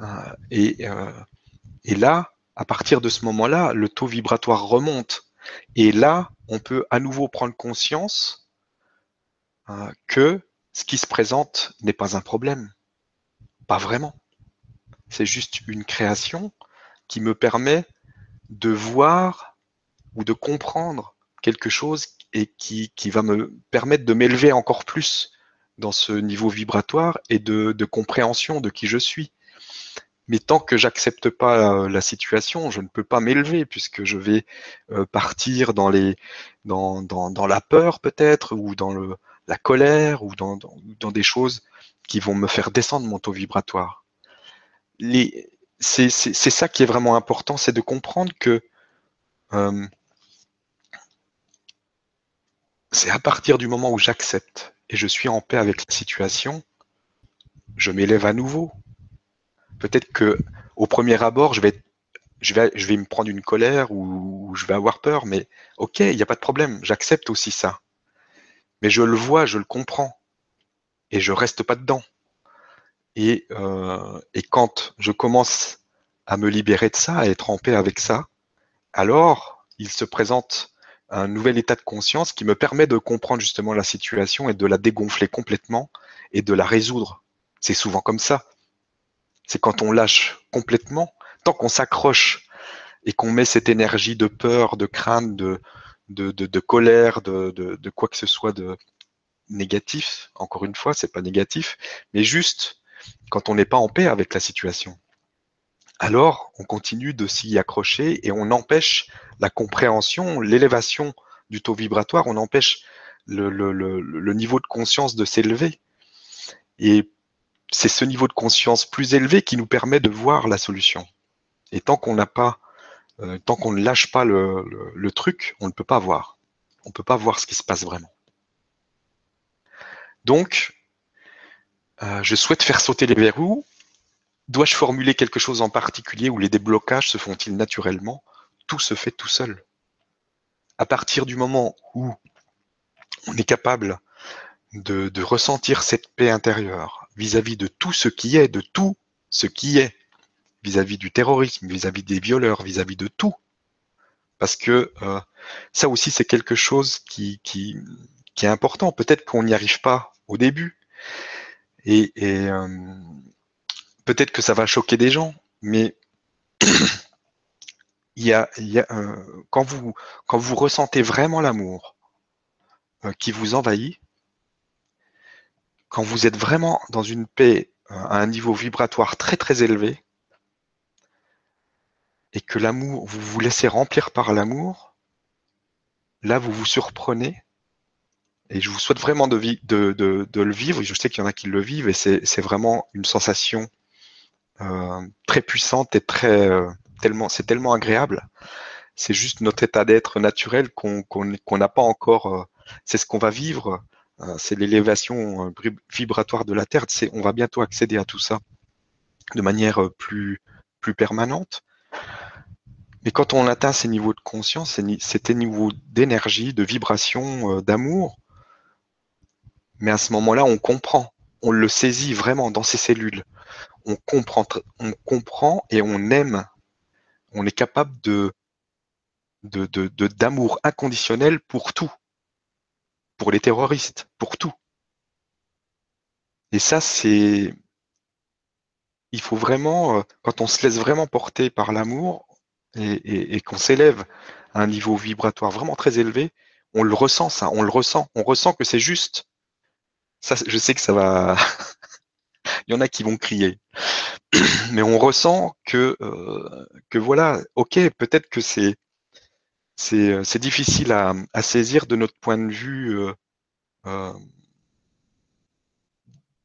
Euh, et, et là, à partir de ce moment-là, le taux vibratoire remonte. Et là, on peut à nouveau prendre conscience que ce qui se présente n'est pas un problème. Pas vraiment. C'est juste une création qui me permet de voir ou de comprendre quelque chose et qui, va me permettre de m'élever encore plus dans ce niveau vibratoire et de, compréhension de qui je suis. Mais tant que j'accepte pas la situation, je ne peux pas m'élever puisque je vais euh, partir dans la peur peut-être ou dans la colère ou dans, dans, des choses qui vont me faire descendre mon taux vibratoire. C'est ça qui est vraiment important, c'est de comprendre que euh, c'est à partir du moment où j'accepte et je suis en paix avec la situation, je m'élève à nouveau. Peut-être que au premier abord, je vais, me prendre une colère ou, je vais avoir peur, mais ok, il n'y a pas de problème, j'accepte aussi ça mais je le vois, je le comprends, et je reste pas dedans. Euh, et quand je commence à me libérer de ça, à être en paix avec ça, alors il se présente un nouvel état de conscience qui me permet de comprendre justement la situation et de la dégonfler complètement et de la résoudre. C'est souvent comme ça. C'est quand on lâche complètement, tant qu'on s'accroche et qu'on met cette énergie de peur, de crainte, de, de, colère, de, quoi que ce soit de négatif. Encore une fois, c'est pas négatif, mais juste quand on n'est pas en paix avec la situation. Alors, on continue de s'y accrocher et on empêche la compréhension, l'élévation du taux vibratoire, on empêche le, le niveau de conscience de s'élever. Et c'est ce niveau de conscience plus élevé qui nous permet de voir la solution. Et tant qu'on n'a pas euh, tant qu'on ne lâche pas le, truc, on ne peut pas voir. On ne peut pas voir ce qui se passe vraiment. Donc, euh, je souhaite faire sauter les verrous. Dois-je formuler quelque chose en particulier ou les déblocages se font-ils naturellement? Tout se fait tout seul. À partir du moment où on est capable de, de ressentir cette paix intérieure vis-à-vis -vis de tout ce qui est, de tout ce qui est, vis-à-vis du terrorisme, vis-à-vis des violeurs, vis-à-vis de tout. Parce que euh, ça aussi, c'est quelque chose qui, qui, qui est important. Peut-être qu'on n'y arrive pas au début. Et, et euh, peut-être que ça va choquer des gens, mais il y a, il y a euh, quand, vous, quand vous ressentez vraiment l'amour qui vous envahit, quand vous êtes vraiment dans une paix à un niveau vibratoire très très élevé, et que l'amour, vous vous laissez remplir par l'amour, là vous vous surprenez. Et je vous souhaite vraiment de, de, de, de le vivre. Je sais qu'il y en a qui le vivent et c'est vraiment une sensation euh, très puissante et très euh, tellement c'est tellement agréable. c'est juste notre état d'être naturel qu'on n'a pas encore. c'est ce qu'on va vivre. C'est l'élévation vibratoire de la Terre. C'est, on va bientôt accéder à tout ça de manière plus plus permanente. Mais quand on atteint ces niveaux de conscience, ces niveaux d'énergie, de vibration, euh, d'amour, mais à ce moment-là, on comprend, on le saisit vraiment dans ses cellules. On comprend, on comprend et on aime. On est capable de d'amour de, inconditionnel pour tout, pour les terroristes, pour tout. Et ça, c'est, il faut vraiment, euh, quand on se laisse vraiment porter par l'amour, et, qu'on s'élève à un niveau vibratoire vraiment très élevé, on le ressent ça, on le ressent, on ressent que c'est juste. Ça, je sais que ça va. Il y en a qui vont crier, mais on ressent que euh, que voilà, ok, peut-être que c'est c'est c'est difficile à, saisir de notre point de vue. Euh, euh,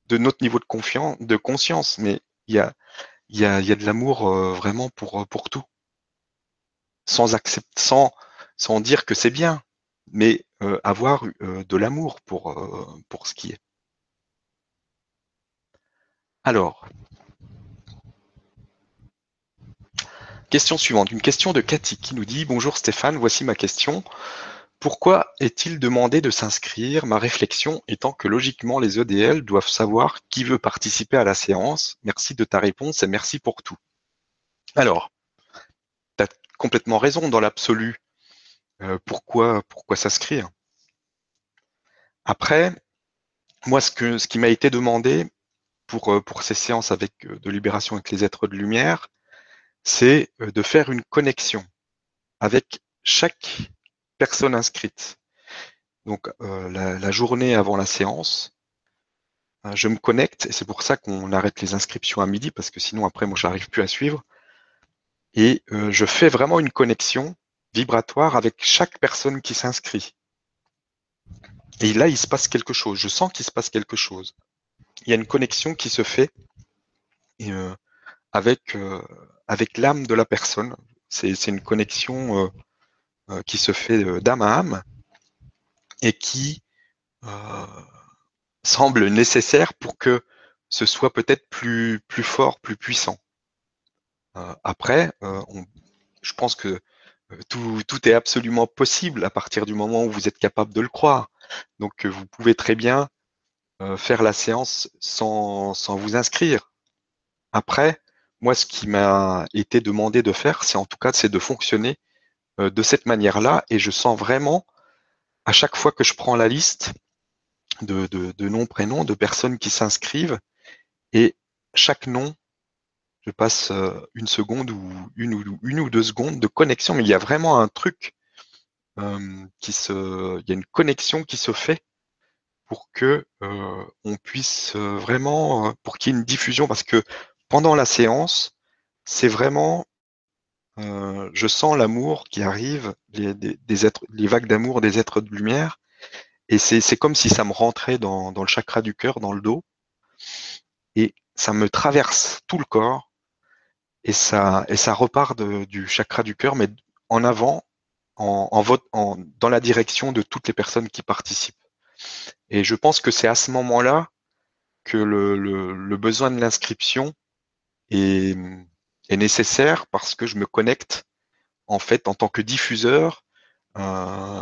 de notre niveau de confiance, de conscience, mais il y a, de l'amour vraiment pour, tout sans dire que c'est bien, mais euh, avoir euh, de l'amour pour, euh, pour ce qui est. Alors, question suivante, une question de Cathy qui nous dit Bonjour Stéphane, voici ma question. Pourquoi est-il demandé de s'inscrire? Ma réflexion étant que logiquement les EDL doivent savoir qui veut participer à la séance. Merci de ta réponse et merci pour tout. Alors, complètement raison dans l'absolu. Euh, pourquoi, pourquoi s'inscrire? Après, moi, ce, que, ce qui m'a été demandé pour, euh, pour ces séances avec euh, de libération avec les êtres de lumière, c'est de faire une connexion avec chaque personne inscrite. Donc la, la, journée avant la séance, je me connecte et c'est pour ça qu'on arrête les inscriptions à midi parce que sinon après moi j'arrive plus à suivre et euh, je fais vraiment une connexion vibratoire avec chaque personne qui s'inscrit. Et là, il se passe quelque chose. Je sens qu'il se passe quelque chose. Il y a une connexion qui se fait euh, avec, euh, avec l'âme de la personne. C'est une connexion qui se fait d'âme à âme et qui semble nécessaire pour que ce soit peut-être plus, plus fort, plus puissant. Euh, après, euh, je pense que euh, tout, est absolument possible à partir du moment où vous êtes capable de le croire. Donc vous pouvez très bien faire la séance sans, sans vous inscrire. Après, moi, ce qui m'a été demandé de faire, c'est en tout cas, c'est de fonctionner de cette manière-là. Et je sens vraiment, à chaque fois que je prends la liste de, de, de noms, prénoms, de personnes qui s'inscrivent, et chaque nom je passe euh, une seconde ou une ou, une ou deux secondes de connexion, mais il y a vraiment un truc euh, qui se, il y a une connexion qui se fait pour que euh, on puisse vraiment, pour qu'il y ait une diffusion, parce que pendant la séance, c'est vraiment, je sens l'amour qui arrive, les, des, êtres, les vagues d'amour des êtres de lumière, et c'est comme si ça me rentrait dans, dans le chakra du cœur, dans le dos, et ça me traverse tout le corps. Et ça, et ça repart du chakra du cœur, mais en avant, en, en, vote, en, dans la direction de toutes les personnes qui participent. Et je pense que c'est à ce moment-là que le, le, besoin de l'inscription est, est, nécessaire parce que je me connecte en fait en tant que diffuseur euh,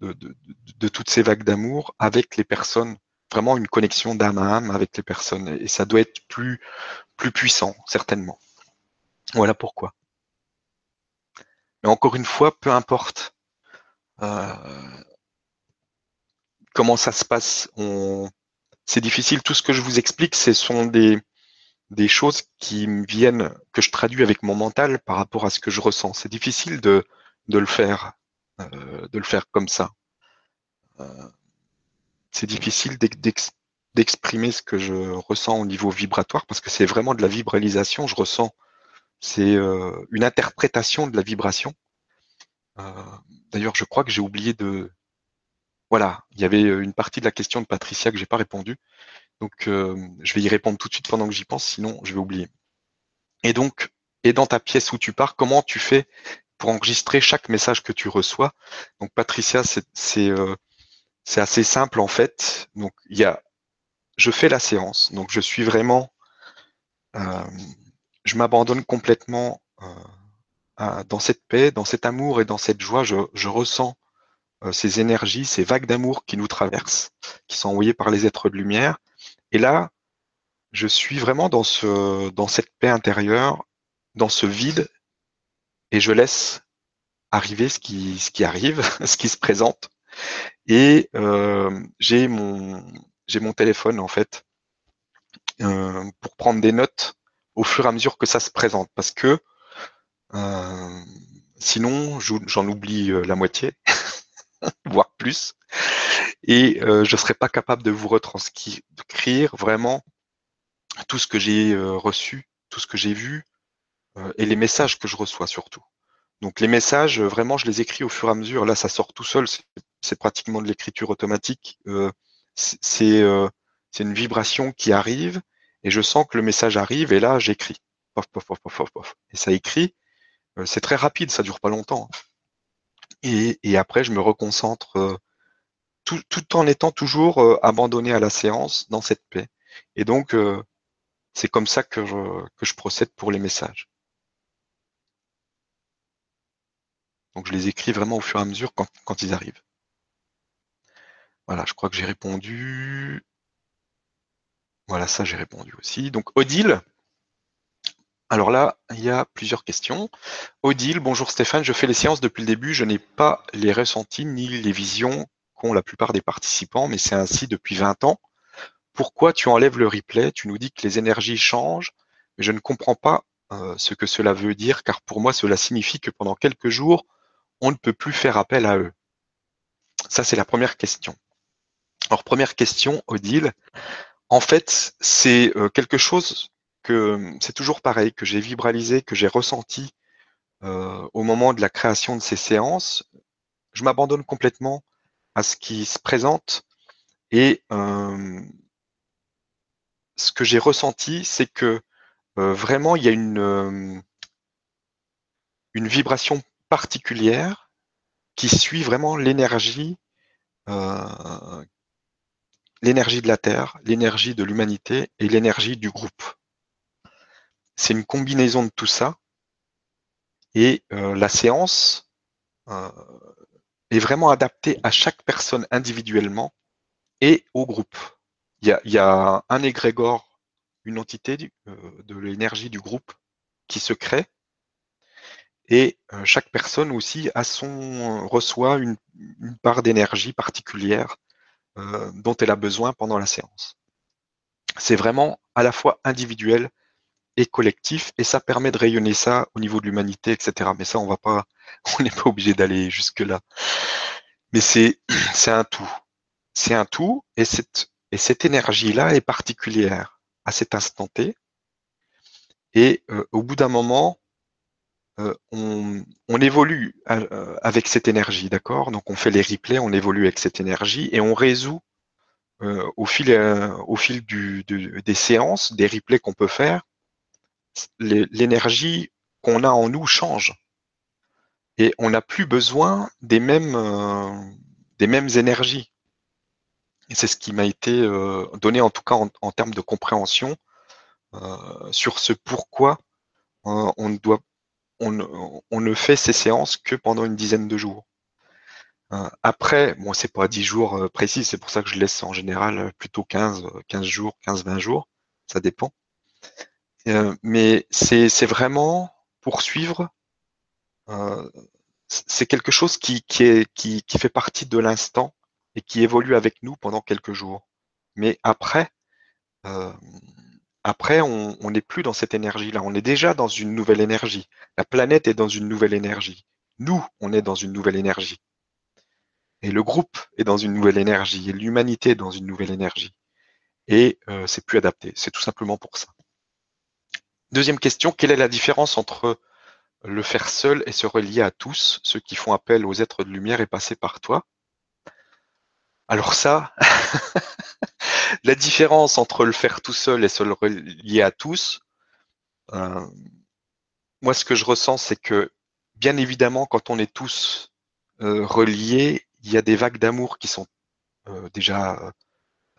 de, de, de, toutes ces vagues d'amour avec les personnes, vraiment une connexion d'âme à âme avec les personnes. Et ça doit être plus, plus puissant, certainement. Voilà pourquoi. Mais encore une fois, peu importe euh, comment ça se passe, c'est difficile. Tout ce que je vous explique, ce sont des, des choses qui me viennent, que je traduis avec mon mental par rapport à ce que je ressens. C'est difficile de, le faire, euh, de le faire comme ça. Euh, c'est difficile d'exprimer ce que je ressens au niveau vibratoire parce que c'est vraiment de la vibralisation. Je ressens c'est euh, une interprétation de la vibration. D'ailleurs, je crois que j'ai oublié de. Voilà, il y avait une partie de la question de Patricia que j'ai pas répondu. Donc, euh, je vais y répondre tout de suite pendant que j'y pense, sinon je vais oublier. Et donc, et dans ta pièce où tu pars, comment tu fais pour enregistrer chaque message que tu reçois? Donc Patricia, c'est euh, assez simple en fait. Donc il y a, je fais la séance. Donc je suis vraiment, euh, je m'abandonne complètement euh, dans cette paix, dans cet amour et dans cette joie. Je, je ressens ces énergies, ces vagues d'amour qui nous traversent, qui sont envoyées par les êtres de lumière. Et là, je suis vraiment dans ce, dans cette paix intérieure, dans ce vide et je laisse arriver ce qui, ce qui arrive, ce qui se présente. Et euh, j'ai mon, mon téléphone en fait euh, pour prendre des notes au fur et à mesure que ça se présente, parce que euh, sinon j'en oublie la moitié, voire plus, et je serais pas capable de vous retranscrire vraiment tout ce que j'ai reçu, tout ce que j'ai vu, euh, et les messages que je reçois surtout. Donc les messages, euh, vraiment, je les écris au fur et à mesure. Là, ça sort tout seul. C'est pratiquement de l'écriture automatique. Euh, c'est une vibration qui arrive et je sens que le message arrive et là, j'écris. Pof, pof, pof, pof, pof, Et ça écrit. c'est très rapide, ça dure pas longtemps. Et, et après, je me reconcentre tout, en étant toujours abandonné à la séance dans cette paix. Et donc, c'est comme ça que je procède pour les messages. Donc je les écris vraiment au fur et à mesure quand, ils arrivent. Voilà, je crois que j'ai répondu. Voilà, ça j'ai répondu aussi. Donc Odile. Alors là, il y a plusieurs questions. Odile, bonjour Stéphane, je fais les séances depuis le début, je n'ai pas les ressentis ni les visions la plupart des participants, mais c'est ainsi depuis 20 ans. Pourquoi tu enlèves le replay? Tu nous dis que les énergies changent, mais je ne comprends pas euh, ce que cela veut dire, car pour moi cela signifie que pendant quelques jours, on ne peut plus faire appel à eux Ça, c'est la première question. Alors, première question, Odile. En fait, c'est euh, quelque chose que c'est toujours pareil, que j'ai vibralisé, que j'ai ressenti euh, au moment de la création de ces séances. Je m'abandonne complètement à ce qui se présente et euh, ce que j'ai ressenti, c'est que vraiment il y a une, une vibration particulière qui suit vraiment l'énergie, euh, l'énergie de la Terre, l'énergie de l'humanité et l'énergie du groupe. C'est une combinaison de tout ça. Et euh, la séance euh, est vraiment adaptée à chaque personne individuellement et au groupe. Il y a, il y a un égrégore, une entité de l'énergie du groupe qui se crée et euh, chaque personne aussi a son reçoit une, part d'énergie particulière euh, dont elle a besoin pendant la séance. C'est vraiment à la fois individuel et collectif, et ça permet de rayonner ça au niveau de l'humanité, etc. Mais ça, on va pas, on n'est pas obligé d'aller jusque là. Mais c'est c'est un tout, c'est un tout, et cette et cette énergie-là est particulière à cet instant T. Et euh, au bout d'un moment, euh, on, évolue euh, avec cette énergie, d'accord? Donc on fait les replays, on évolue avec cette énergie et on résout au fil, au fil des séances, des replays qu'on peut faire, l'énergie qu'on a en nous change. Et on n'a plus besoin des mêmes, mêmes énergies. C'est ce qui m'a été donné, en tout cas en, termes de compréhension, sur ce pourquoi on ne fait ces séances que pendant une dizaine de jours. Euh, après, bon, c'est pas 10 jours euh, précis, c'est pour ça que je laisse en général euh, plutôt 15, 15 jours, 15, 20 jours, ça dépend. Mais c'est vraiment poursuivre. c'est quelque chose qui, qui, est, qui, qui fait partie de l'instant et qui évolue avec nous pendant quelques jours. Mais après, après, on n'est plus dans cette énergie-là. On est déjà dans une nouvelle énergie. La planète est dans une nouvelle énergie. Nous, on est dans une nouvelle énergie. Et le groupe est dans une nouvelle énergie. Et l'humanité est dans une nouvelle énergie. Et euh, c'est plus adapté. C'est tout simplement pour ça. Deuxième question, quelle est la différence entre le faire seul et se relier à tous, ceux qui font appel aux êtres de lumière et passer par toi? Alors ça, la différence entre le faire tout seul et se le relier à tous, euh, moi ce que je ressens c'est que bien évidemment, quand on est tous euh, reliés, il y a des vagues d'amour qui sont euh, déjà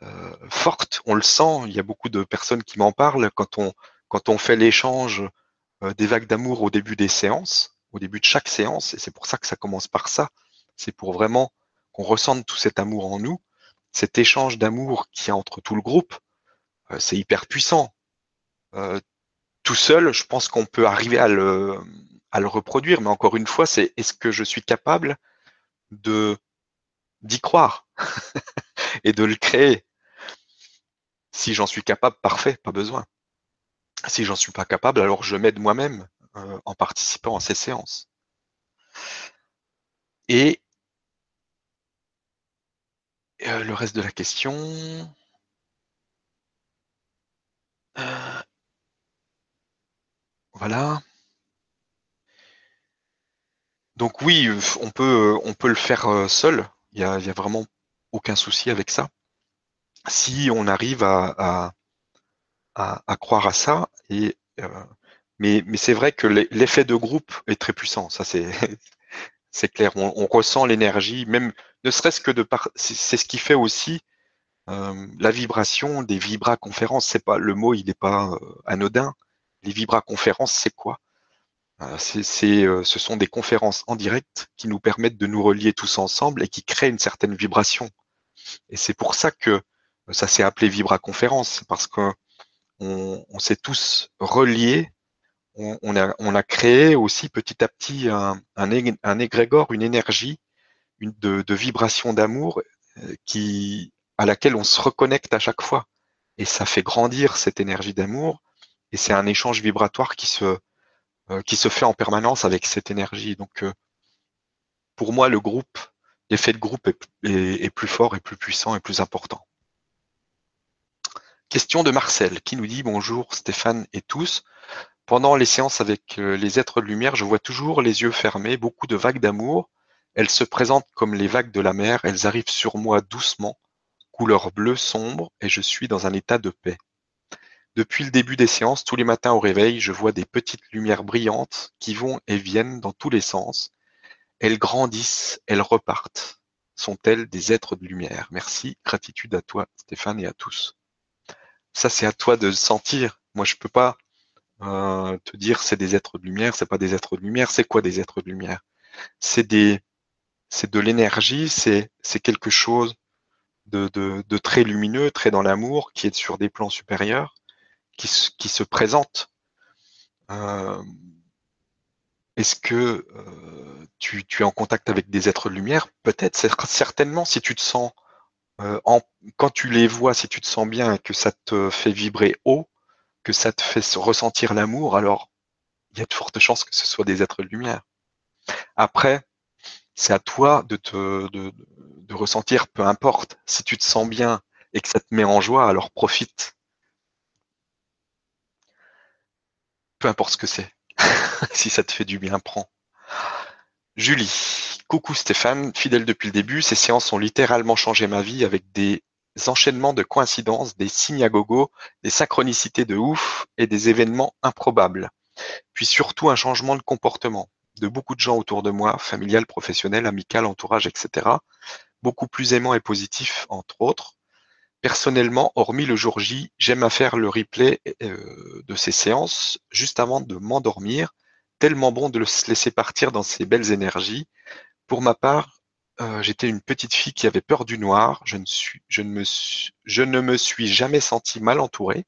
euh, fortes. On le sent. Il y a beaucoup de personnes qui m'en parlent quand on quand on fait l'échange des vagues d'amour au début des séances, au début de chaque séance. Et c'est pour ça que ça commence par ça. C'est pour vraiment qu'on ressente tout cet amour en nous, cet échange d'amour qui y a entre tout le groupe. c'est hyper puissant. tout seul, je pense qu'on peut arriver à le à le reproduire. Mais encore une fois, c'est est-ce que je suis capable de d'y croire et de le créer? Si j'en suis capable, parfait, pas besoin. Si j'en suis pas capable, alors je m'aide moi-même euh, en participant à ces séances. Et euh, le reste de la question. Euh, voilà. Donc oui, on peut, on peut le faire seul. Il y a, vraiment aucun souci avec ça. Si on arrive à, croire à ça, et, euh, mais, mais c'est vrai que l'effet de groupe est très puissant. Ça, c'est c'est clair. On, ressent l'énergie, même ne serait-ce que de par. C'est ce qui fait aussi euh, la vibration des vibra-conférences. C'est pas le mot, il n'est pas anodin. Les vibra-conférences, c'est quoi? Euh, c'est, euh, ce sont des conférences en direct qui nous permettent de nous relier tous ensemble et qui créent une certaine vibration. Et c'est pour ça que euh, ça s'est appelé Vibra-conférence, parce qu'on on, s'est tous reliés, on, a, on, créé aussi petit à petit un, un, égrégore, une énergie de, de vibration d'amour qui à laquelle on se reconnecte à chaque fois. Et ça fait grandir cette énergie d'amour. Et c'est un échange vibratoire qui se, euh, fait en permanence avec cette énergie. Donc, euh, pour moi, le groupe, l'effet de groupe est, plus fort et plus puissant et plus important. Question de Marcel qui nous dit bonjour Stéphane et tous. Pendant les séances avec euh, les êtres de lumière, je vois toujours les yeux fermés, beaucoup de vagues d'amour. Elles se présentent comme les vagues de la mer, elles arrivent sur moi doucement, couleur bleue sombre, et je suis dans un état de paix. Depuis le début des séances, tous les matins au réveil, je vois des petites lumières brillantes qui vont et viennent dans tous les sens. Elles grandissent, elles repartent. Sont-elles des êtres de lumière? Merci, gratitude à toi Stéphane et à tous. Ça c'est à toi de sentir. Moi je peux pas euh, te dire c'est des êtres de lumière, c'est pas des êtres de lumière. C'est quoi des êtres de lumière? C'est des, c'est de l'énergie, c'est c'est quelque chose de, de, de très lumineux, très dans l'amour, qui est sur des plans supérieurs qui, se présente. Euh, est-ce que euh, tu, es en contact avec des êtres de lumière? Peut-être, certainement, si tu te sens, euh, en, quand tu les vois, si tu te sens bien et que ça te fait vibrer haut, que ça te fait ressentir l'amour, alors il y a de fortes chances que ce soit des êtres de lumière. Après, c'est à toi de te de, de ressentir, peu importe. Si tu te sens bien et que ça te met en joie, alors profite. peu importe ce que c'est. si ça te fait du bien, prends. Julie. Coucou Stéphane, fidèle depuis le début, ces séances ont littéralement changé ma vie avec des enchaînements de coïncidences, des signes à gogo, des synchronicités de ouf et des événements improbables. Puis surtout un changement de comportement de beaucoup de gens autour de moi, familial, professionnel, amical, entourage, etc. Beaucoup plus aimant et positif, entre autres. Personnellement, hormis le jour J, j'aime à faire le replay euh, de ces séances juste avant de m'endormir, tellement bon de se laisser partir dans ces belles énergies. Pour ma part, euh, j'étais une petite fille qui avait peur du noir. Je ne, me suis, jamais senti mal entouré,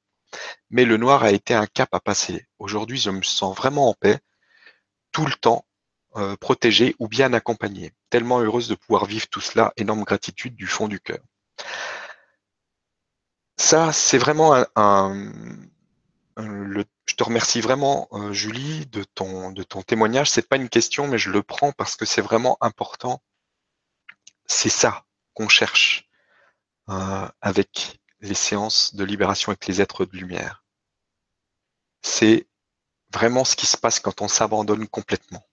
mais le noir a été un cap à passer. Aujourd'hui, je me sens vraiment en paix, tout le temps, euh, protégée ou bien accompagnée. Tellement heureuse de pouvoir vivre tout cela, énorme gratitude du fond du cœur. Ça, c'est vraiment un, je te remercie vraiment, euh, Julie, de ton, de ton témoignage. C'est pas une question, mais je le prends parce que c'est vraiment important. C'est ça qu'on cherche euh, avec les séances de libération avec les êtres de lumière. C'est vraiment ce qui se passe quand on s'abandonne complètement.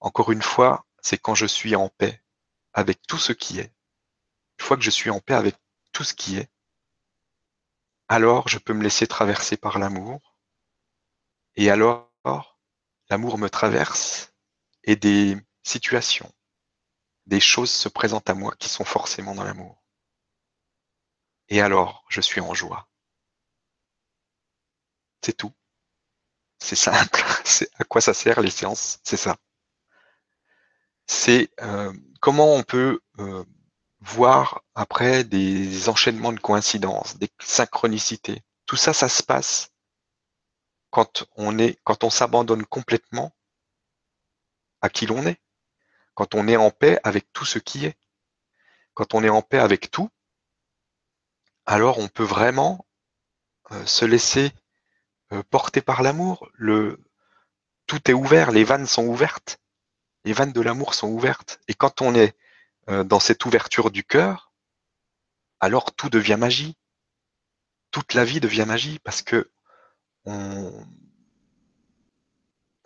Encore une fois, c'est quand je suis en paix avec tout ce qui est. Une fois que je suis en paix avec tout ce qui est, alors je peux me laisser traverser par l'amour, et alors l'amour me traverse et des situations, des choses se présentent à moi qui sont forcément dans l'amour. Et alors, je suis en joie. C'est tout. C'est simple. C'est à quoi ça sert les séances? C'est ça. C'est euh, comment on peut euh, voir après des enchaînements de coïncidences, des synchronicités. Tout ça, ça se passe quand on est, quand on s'abandonne complètement à qui l'on est, quand on est en paix avec tout ce qui est, quand on est en paix avec tout, alors on peut vraiment euh, se laisser euh, porter par l'amour. Le tout est ouvert, les vannes sont ouvertes, les vannes de l'amour sont ouvertes. Et quand on est euh, dans cette ouverture du cœur, alors tout devient magie. Toute la vie devient magie parce que on,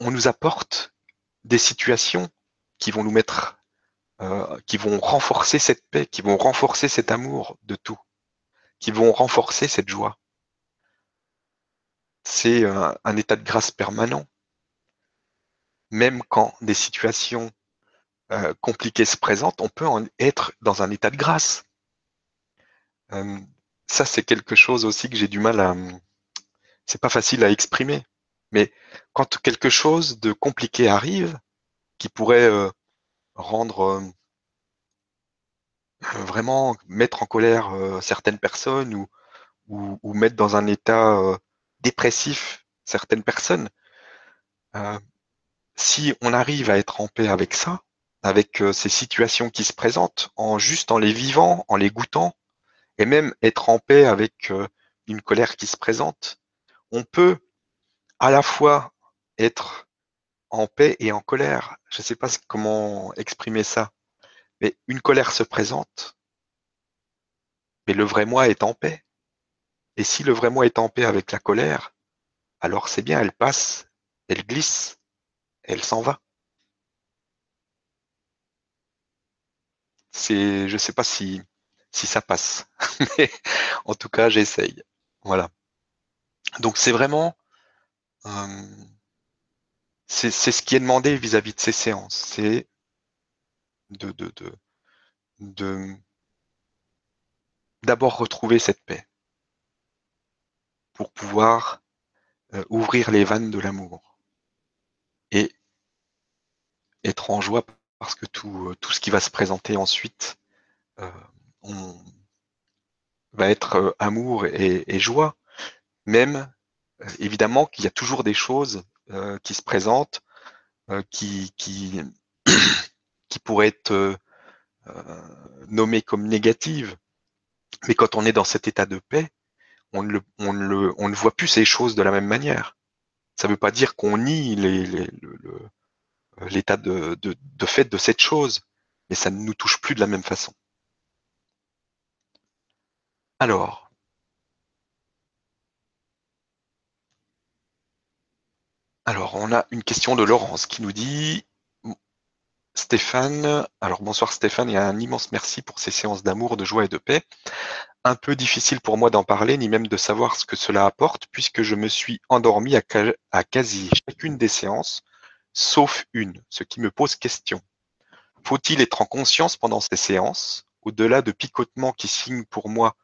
nous apporte des situations qui vont nous mettre, euh, qui vont renforcer cette paix, qui vont renforcer cet amour de tout, qui vont renforcer cette joie. C'est un état de grâce permanent. Même quand des situations euh, compliqué se présente, on peut en être dans un état de grâce. Euh, ça, c'est quelque chose aussi que j'ai du mal à. C'est pas facile à exprimer. Mais quand quelque chose de compliqué arrive, qui pourrait euh, rendre vraiment mettre en colère certaines personnes ou, ou, ou, mettre dans un état dépressif certaines personnes, si on arrive à être en paix avec ça, avec euh, ces situations qui se présentent, en juste en les vivant, en les goûtant, et même être en paix avec euh, une colère qui se présente, on peut à la fois être en paix et en colère. Je ne sais pas comment exprimer ça, mais une colère se présente, mais le vrai moi est en paix. Et si le vrai moi est en paix avec la colère, alors c'est bien, elle passe, elle glisse, elle s'en va. C'est, je sais pas si, si ça passe, mais en tout cas, j'essaye. Voilà. Donc c'est vraiment, euh, c'est ce qui est demandé vis-à-vis de ces séances, c'est de, de, de, d'abord retrouver cette paix pour pouvoir euh, ouvrir les vannes de l'amour et être en joie parce que tout, euh, tout ce qui va se présenter ensuite euh, on, va être euh, amour et, joie. Même, évidemment, qu'il y a toujours des choses qui se présentent, qui, qui, qui pourraient être nommées comme négatives. Mais quand on est dans cet état de paix, on ne, on le, on ne voit plus ces choses de la même manière. Ça ne veut pas dire qu'on nie les, les, le, l'état de, fait de cette chose, mais ça ne nous touche plus de la même façon. Alors, on a une question de Laurence qui nous dit Stéphane, alors bonsoir Stéphane et un immense merci pour ces séances d'amour, de joie et de paix. Un peu difficile pour moi d'en parler, ni même de savoir ce que cela apporte, puisque je me suis endormi à quasi chacune des séances sauf une, ce qui me pose question. Faut-il être en conscience pendant ces séances, au-delà de picotements qui signent pour moi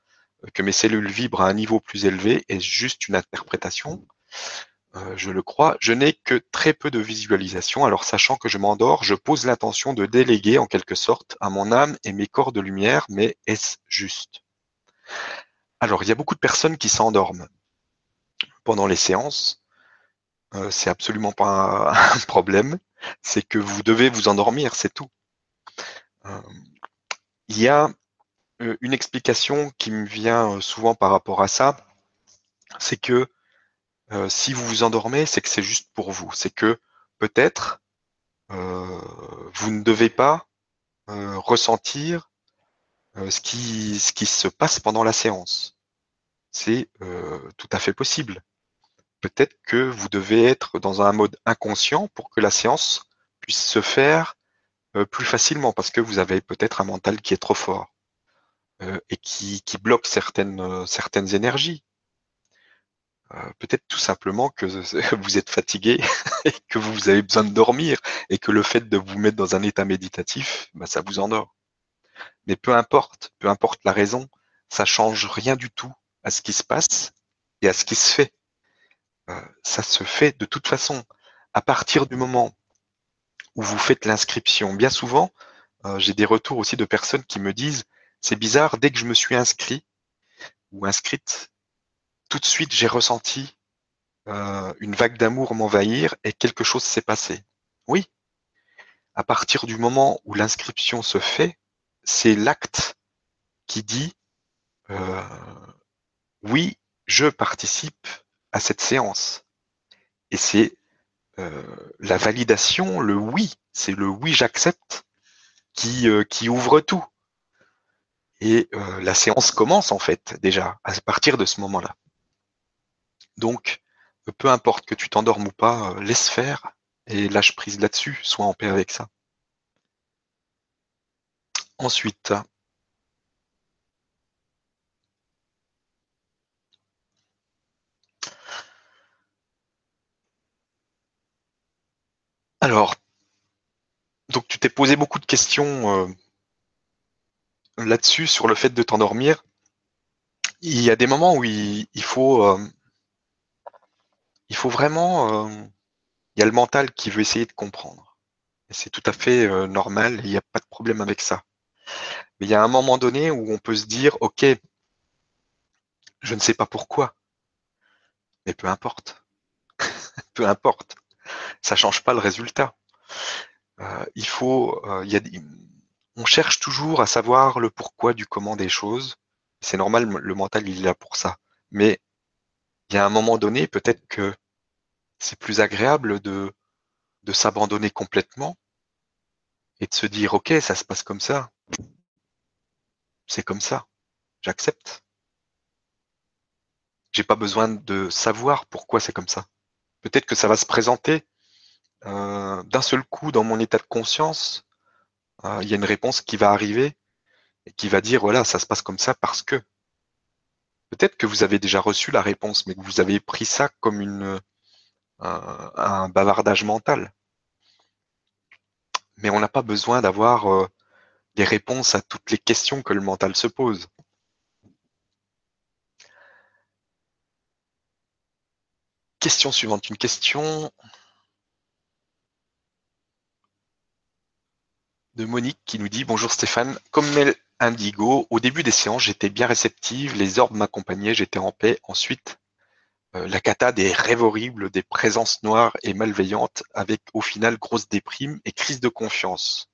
que mes cellules vibrent à un niveau plus élevé Est-ce juste une interprétation? Euh, Je le crois. Je n'ai que très peu de visualisation, alors sachant que je m'endors, je pose l'intention de déléguer en quelque sorte à mon âme et mes corps de lumière, mais est-ce juste? Alors, il y a beaucoup de personnes qui s'endorment pendant les séances euh, c'est absolument pas un problème. C'est que vous devez vous endormir, c'est tout. Euh, il y a euh, une explication qui me vient souvent par rapport à ça, c'est que si vous vous endormez, c'est que c'est juste pour vous. C'est que peut-être vous ne devez pas ressentir ce, qui, ce qui se passe pendant la séance. C'est tout à fait possible peut-être que vous devez être dans un mode inconscient pour que la séance puisse se faire euh, plus facilement parce que vous avez peut-être un mental qui est trop fort euh, et qui, bloque certaines, euh, certaines énergies. Peut-être tout simplement que vous êtes fatigué et que vous avez besoin de dormir et que le fait de vous mettre dans un état méditatif, bah, ça vous endort. Mais peu importe, peu importe la raison, ça change rien du tout à ce qui se passe et à ce qui se fait. Euh, ça se fait de toute façon. À partir du moment où vous faites l'inscription, bien souvent, euh, j'ai des retours aussi de personnes qui me disent, c'est bizarre, dès que je me suis inscrit ou inscrite, tout de suite j'ai ressenti euh, une vague d'amour m'envahir et quelque chose s'est passé. Oui, à partir du moment où l'inscription se fait, c'est l'acte qui dit oui, je participe cette séance. Et c'est euh, la validation, le oui, c'est le oui j'accepte qui, euh, qui ouvre tout. Et euh, la séance commence en fait déjà à partir de ce moment-là. Donc, peu importe que tu t'endormes ou pas, laisse faire et lâche prise là-dessus, sois en paix avec ça. Ensuite, Alors, donc tu t'es posé beaucoup de questions euh, là-dessus sur le fait de t'endormir. Il y a des moments où il, faut, euh, faut vraiment, euh, il y a le mental qui veut essayer de comprendre. C'est tout à fait normal, il n'y a pas de problème avec ça. Mais il y a un moment donné où on peut se dire, ok, je ne sais pas pourquoi, mais peu importe, peu importe ça change pas le résultat. Euh, il faut, euh, on cherche toujours à savoir le pourquoi du comment des choses. C'est normal, le mental il est là pour ça. Mais il y a un moment donné, peut-être que c'est plus agréable de, de s'abandonner complètement et de se dire ok, ça se passe comme ça. C'est comme ça. J'accepte. J'ai pas besoin de savoir pourquoi c'est comme ça. Peut-être que ça va se présenter euh, d'un seul coup dans mon état de conscience. Euh, il y a une réponse qui va arriver et qui va dire voilà, ça se passe comme ça parce que. Peut-être que vous avez déjà reçu la réponse, mais que vous avez pris ça comme une, un, bavardage mental. Mais on n'a pas besoin d'avoir euh, des réponses à toutes les questions que le mental se pose. Question suivante, une question de Monique qui nous dit Bonjour Stéphane, comme Mel Indigo, au début des séances, j'étais bien réceptive, les orbes m'accompagnaient, j'étais en paix. Ensuite, euh, la cata des rêves horribles, des présences noires et malveillantes, avec au final grosse déprime et crise de confiance.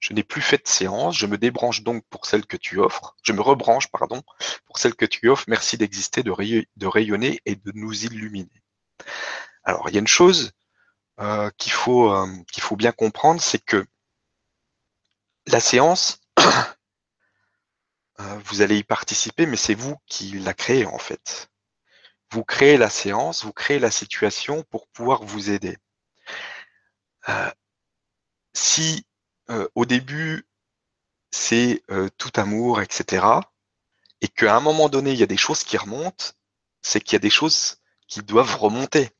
Je n'ai plus fait de séance, je me débranche donc pour celle que tu offres. Je me rebranche, pardon, pour celle que tu offres. Merci d'exister, de, rayonner et de nous illuminer. Alors, il y a une chose euh, qu'il faut, euh, qu'il faut bien comprendre, c'est que la séance, euh, vous allez y participer, mais c'est vous qui la créez en fait. Vous créez la séance, vous créez la situation pour pouvoir vous aider. Si au début c'est tout amour, etc., et qu'à un moment donné il y a des choses qui remontent, c'est qu'il y a des choses qui doivent remonter.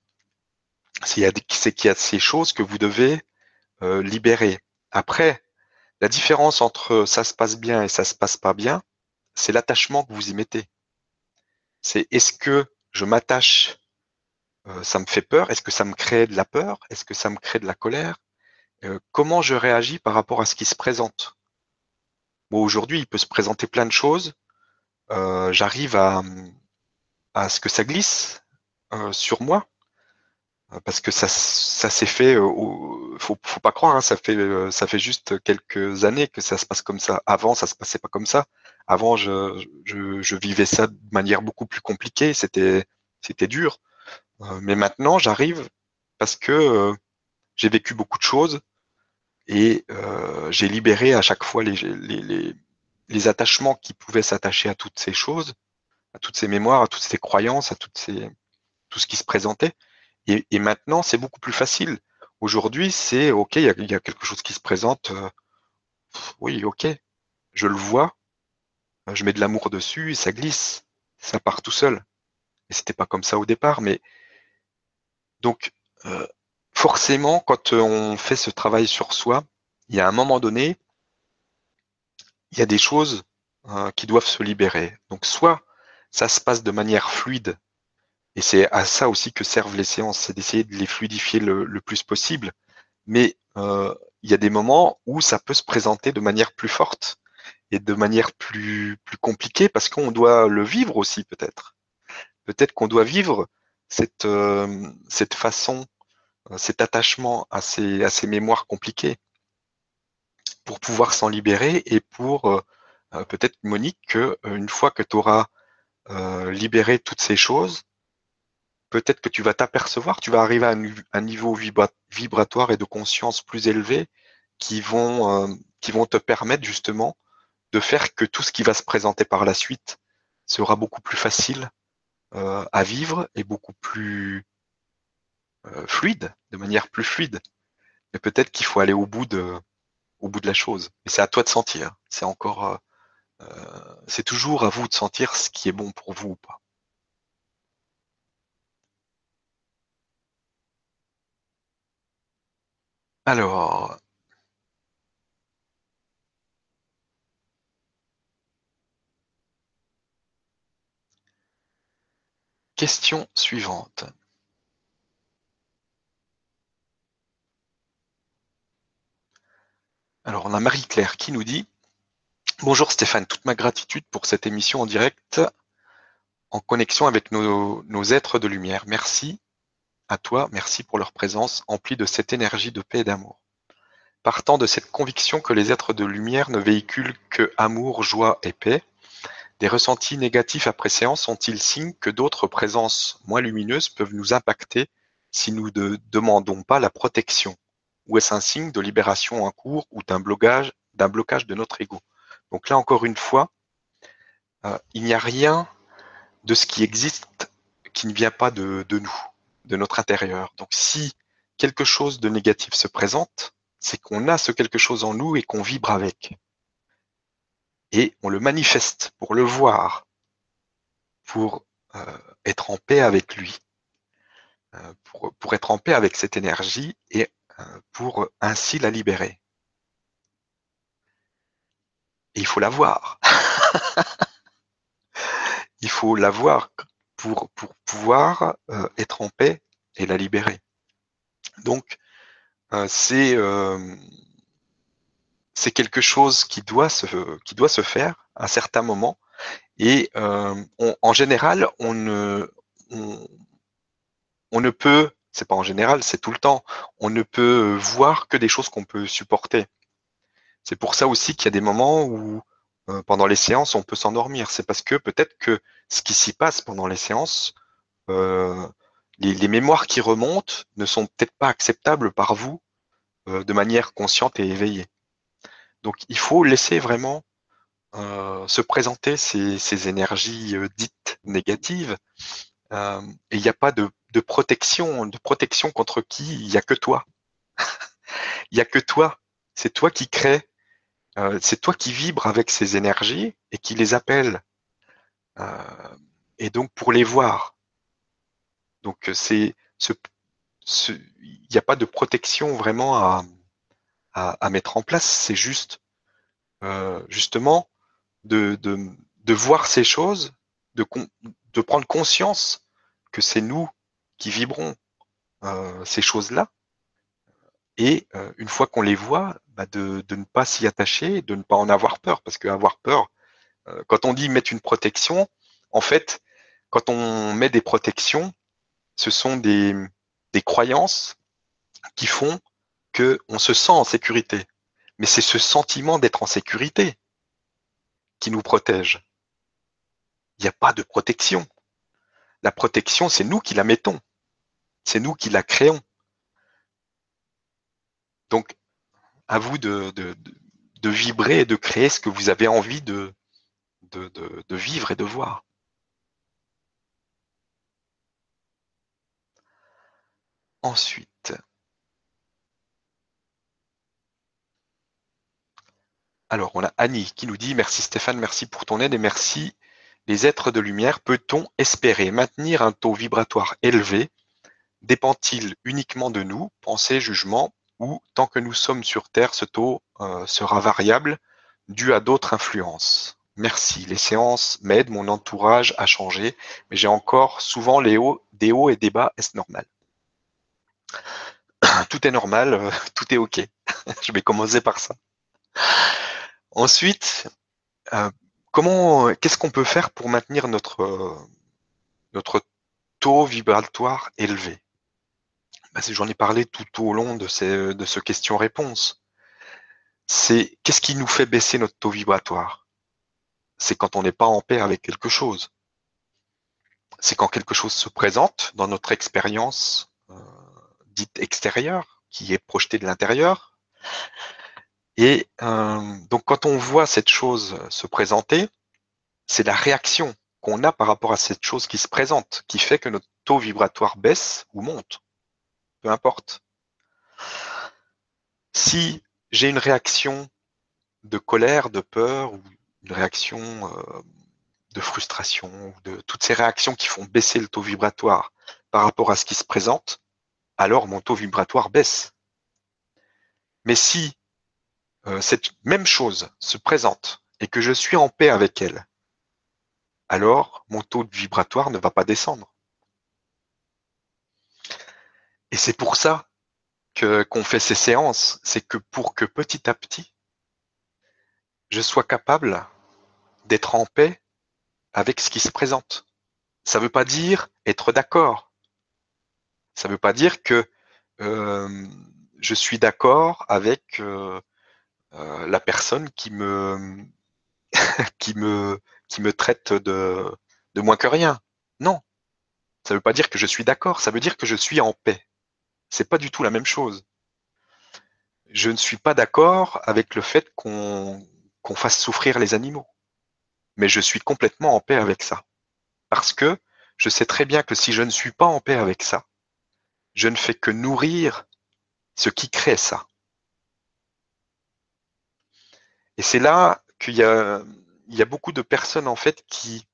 C'est qu'il y a ces choses que vous devez libérer. Après, la différence entre ça se passe bien et ça se passe pas bien, c'est l'attachement que vous y mettez. C'est est-ce que je m'attache, euh, ça me fait peur, est-ce que ça me crée de la peur, est-ce que ça me crée de la colère, euh, comment je réagis par rapport à ce qui se présente? Bon, aujourd'hui, il peut se présenter plein de choses. Euh, j'arrive à, à ce que ça glisse sur moi. Euh, parce que ça, ça s'est fait, euh, faut, faut pas croire, hein, ça fait, euh, ça fait juste quelques années que ça se passe comme ça. Avant, ça se passait pas comme ça. Avant, je, je, je vivais ça de manière beaucoup plus compliquée. C'était, c'était dur. mais maintenant, j'arrive parce que j'ai vécu beaucoup de choses et j'ai libéré à chaque fois les, les, les, les attachements qui pouvaient s'attacher à toutes ces choses, à toutes ces mémoires, à toutes ces croyances, à toutes ces, tout ce qui se présentait. Et, maintenant, c'est beaucoup plus facile. Aujourd'hui, c'est OK, il y, a, quelque chose qui se présente. Euh, oui, OK, je le vois, je mets de l'amour dessus et ça glisse, ça part tout seul. et c'était pas comme ça au départ, mais donc euh, forcément, quand on fait ce travail sur soi, il y a un moment donné, il y a des choses euh, qui doivent se libérer. Donc soit ça se passe de manière fluide, et c'est à ça aussi que servent les séances, c'est d'essayer de les fluidifier le, plus possible, mais euh, il y a des moments où ça peut se présenter de manière plus forte et de manière plus, plus compliquée parce qu'on doit le vivre aussi peut-être. Peut-être qu'on doit vivre cette, euh, cette façon, euh, cet attachement à ces, à ces mémoires compliquées pour pouvoir s'en libérer et pour euh, peut-être Monique que une fois que tu auras libéré toutes ces choses, peut-être que tu vas t'apercevoir, tu vas arriver à un, niveau vibratoire et de conscience plus élevé qui vont, qui vont te permettre justement de faire que tout ce qui va se présenter par la suite sera beaucoup plus facile euh, à vivre et beaucoup plus euh, fluide, de manière plus fluide. Mais peut-être qu'il faut aller au bout de, au bout de la chose. Et c'est à toi de sentir. C'est encore, euh, c'est toujours à vous de sentir ce qui est bon pour vous ou pas. Alors, Question suivante. Alors, on a Marie-Claire qui nous dit Bonjour Stéphane, toute ma gratitude pour cette émission en direct en connexion avec nos, nos, êtres de lumière. Merci à toi, merci pour leur présence emplie de cette énergie de paix et d'amour. Partant de cette conviction que les êtres de lumière ne véhiculent que amour, joie et paix, des ressentis négatifs après séance sont-ils signes que d'autres présences moins lumineuses peuvent nous impacter si nous ne demandons pas la protection? Ou est-ce un signe de libération en cours ou d'un blocage, d'un blocage de notre ego? Donc là, encore une fois, euh, il n'y a rien de ce qui existe qui ne vient pas de, de nous, de notre intérieur. Donc si quelque chose de négatif se présente, c'est qu'on a ce quelque chose en nous et qu'on vibre avec et on le manifeste pour le voir, pour euh, être en paix avec lui, euh, pour, être en paix avec cette énergie et euh, pour ainsi la libérer. Et il faut la voir. il faut la voir pour, pour pouvoir être en paix et la libérer. Donc, c'est c'est quelque chose qui doit se qui doit se faire à certains moments et euh, en général on ne on, ne peut c'est pas en général c'est tout le temps on ne peut voir que des choses qu'on peut supporter c'est pour ça aussi qu'il y a des moments où euh, pendant les séances on peut s'endormir c'est parce que peut-être que ce qui s'y passe pendant les séances euh, les, les, mémoires qui remontent ne sont peut-être pas acceptables par vous de manière consciente et éveillée donc il faut laisser vraiment euh, se présenter ces, énergies euh, dites négatives. Euh, et il n'y a pas de, protection, de protection contre qui il n'y a que toi. Il n'y a que toi. C'est toi qui crée, c'est toi qui vibre avec ces énergies et qui les appelle. et donc pour les voir. Donc c'est ce, il n'y a pas de protection vraiment à, mettre en place, c'est juste euh, justement de, voir ces choses, de, prendre conscience que c'est nous qui vibrons euh, ces choses-là, et euh, une fois qu'on les voit, bah de, ne pas s'y attacher, de ne pas en avoir peur, parce que avoir peur, quand on dit mettre une protection, en fait, quand on met des protections, ce sont des, des croyances qui font qu'on se sent en sécurité. Mais c'est ce sentiment d'être en sécurité qui nous protège. Il n'y a pas de protection. La protection, c'est nous qui la mettons. C'est nous qui la créons. Donc, à vous de, vibrer et de créer ce que vous avez envie de, de vivre et de voir. Ensuite, Alors, on a Annie qui nous dit merci Stéphane, merci pour ton aide et merci les êtres de lumière, peut-on espérer maintenir un taux vibratoire élevé? Dépend-il uniquement de nous, pensée, jugement, tant que nous sommes sur Terre, ce taux euh, sera variable dû à d'autres influences Merci. Les séances m'aident, mon entourage a changé, mais j'ai encore souvent des hauts et des bas. Est-ce normal? Tout est normal, euh, tout est OK. Je vais commencer par ça. Ensuite, euh, comment, qu'est-ce qu'on peut faire pour maintenir notre, notre taux vibratoire élevé? Bah, J'en ai parlé tout au long de, ces, de ce question-réponse. C'est qu'est-ce qui nous fait baisser notre taux vibratoire? C'est quand on n'est pas en paix avec quelque chose. C'est quand quelque chose se présente dans notre expérience euh, dite extérieure, qui est projetée de l'intérieur. Et euh, donc quand on voit cette chose se présenter, c'est la réaction qu'on a par rapport à cette chose qui se présente qui fait que notre taux vibratoire baisse ou monte. Peu importe. Si j'ai une réaction de colère, de peur ou une réaction euh, de frustration, de toutes ces réactions qui font baisser le taux vibratoire par rapport à ce qui se présente, alors mon taux vibratoire baisse. Mais si euh, cette même chose se présente et que je suis en paix avec elle, alors mon taux vibratoire ne va pas descendre. Et c'est pour ça que qu'on fait ces séances, c'est que pour que petit à petit, je sois capable d'être en paix avec ce qui se présente. Ça ne veut pas dire être d'accord. Ça ne veut pas dire que euh, je suis d'accord avec euh, euh, la personne qui me qui me qui me traite de, de moins que rien. Non. Ça ne veut pas dire que je suis d'accord, ça veut dire que je suis en paix. C'est pas du tout la même chose. Je ne suis pas d'accord avec le fait qu'on fasse souffrir les animaux. Mais je suis complètement en paix avec ça. Parce que je sais très bien que si je ne suis pas en paix avec ça, je ne fais que nourrir ce qui crée ça. Et c'est là qu'il y a, beaucoup de personnes en fait qui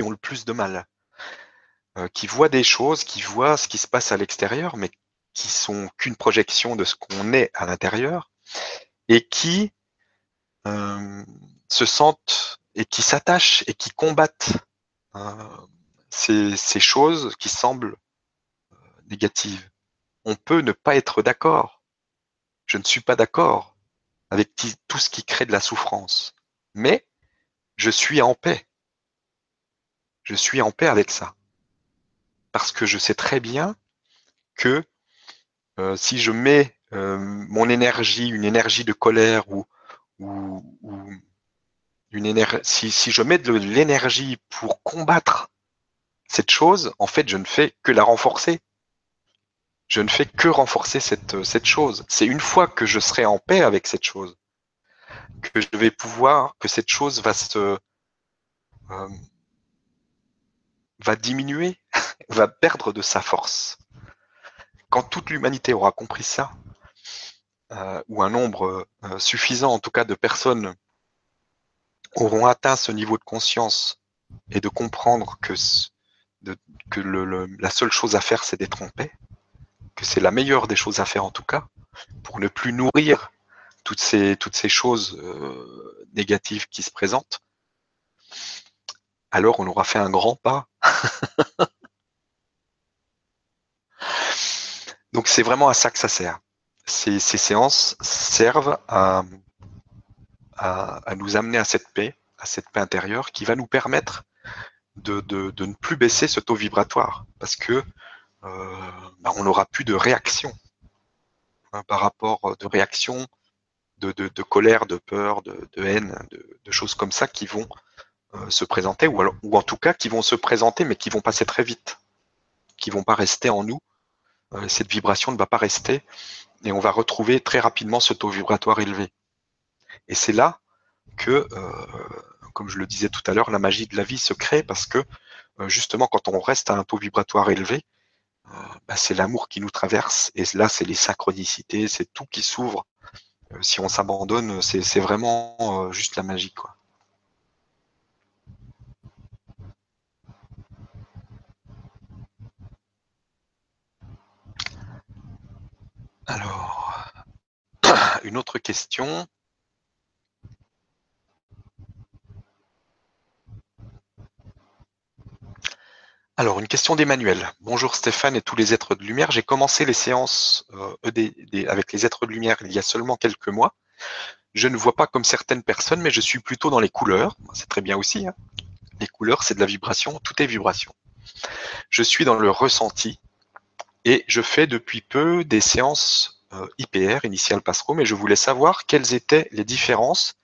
ont le plus de mal, euh, qui voient des choses, qui voient ce qui se passe à l'extérieur, mais qui sont qu'une projection de ce qu'on est à l'intérieur, et qui euh, se sentent et qui s'attachent et qui combattent euh, ces, ces, choses qui semblent négatives. On peut ne pas être d'accord. Je ne suis pas d'accord avec tout ce qui crée de la souffrance. Mais je suis en paix. Je suis en paix avec ça. Parce que je sais très bien que euh, si je mets euh, mon énergie, une énergie de colère ou, ou, une énergie, si, je mets de l'énergie pour combattre cette chose, en fait, je ne fais que la renforcer. Je ne fais que renforcer cette, cette chose. C'est une fois que je serai en paix avec cette chose que je vais pouvoir, que cette chose va se euh, va diminuer, va perdre de sa force. Quand toute l'humanité aura compris ça, euh, ou un nombre euh, suffisant en tout cas de personnes auront atteint ce niveau de conscience et de comprendre que, la seule chose à faire c'est d'être en que c'est la meilleure des choses à faire en tout cas, pour ne plus nourrir toutes ces, toutes ces choses euh, négatives qui se présentent, alors on aura fait un grand pas. Donc c'est vraiment à ça que ça sert. Ces, ces séances servent à, nous amener à cette paix, à cette paix intérieure qui va nous permettre de, ne plus baisser ce taux vibratoire parce que euh, bah, on n'aura plus de réaction hein, par rapport de réaction de, de, colère, de peur, de, haine, de, choses comme ça qui vont euh, se présenter, ou, ou en tout cas qui vont se présenter, mais qui vont passer très vite, qui vont pas rester en nous. Euh, cette vibration ne va pas rester, et on va retrouver très rapidement ce taux vibratoire élevé. Et c'est là que, euh, comme je le disais tout à l'heure, la magie de la vie se crée parce que justement quand on reste à un taux vibratoire élevé, bah, c'est l'amour qui nous traverse, et là c'est les synchronicités, c'est tout qui s'ouvre euh, si on s'abandonne, c'est vraiment euh, juste la magie, quoi. questions. Alors, une question d'Emmanuel. Bonjour Stéphane et tous les êtres de lumière. J'ai commencé les séances euh, avec les êtres de lumière il y a seulement quelques mois. Je ne vois pas comme certaines personnes, mais je suis plutôt dans les couleurs. C'est très bien aussi. Hein. Les couleurs, c'est de la vibration. Tout est vibration. Je suis dans le ressenti et je fais depuis peu des séances euh, IPR, Initial Passroom, et je voulais savoir quelles étaient les différences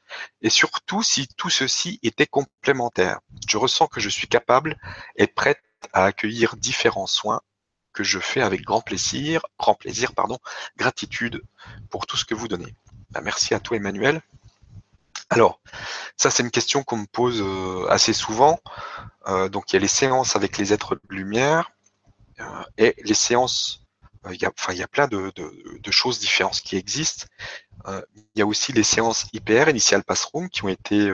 et surtout si tout ceci était complémentaire. Je ressens que je suis capable et prête à accueillir différents soins que je fais avec grand plaisir, grand plaisir, pardon, gratitude pour tout ce que vous donnez. Ben, merci à toi Emmanuel. Alors, ça c'est une question qu'on me pose euh, assez souvent. Euh, donc il y a les séances avec les êtres de lumière et les séances. Il y, a, il y a plein de, choses différentes qui existent. il y a aussi les séances IPR, Initial Passroom, qui ont été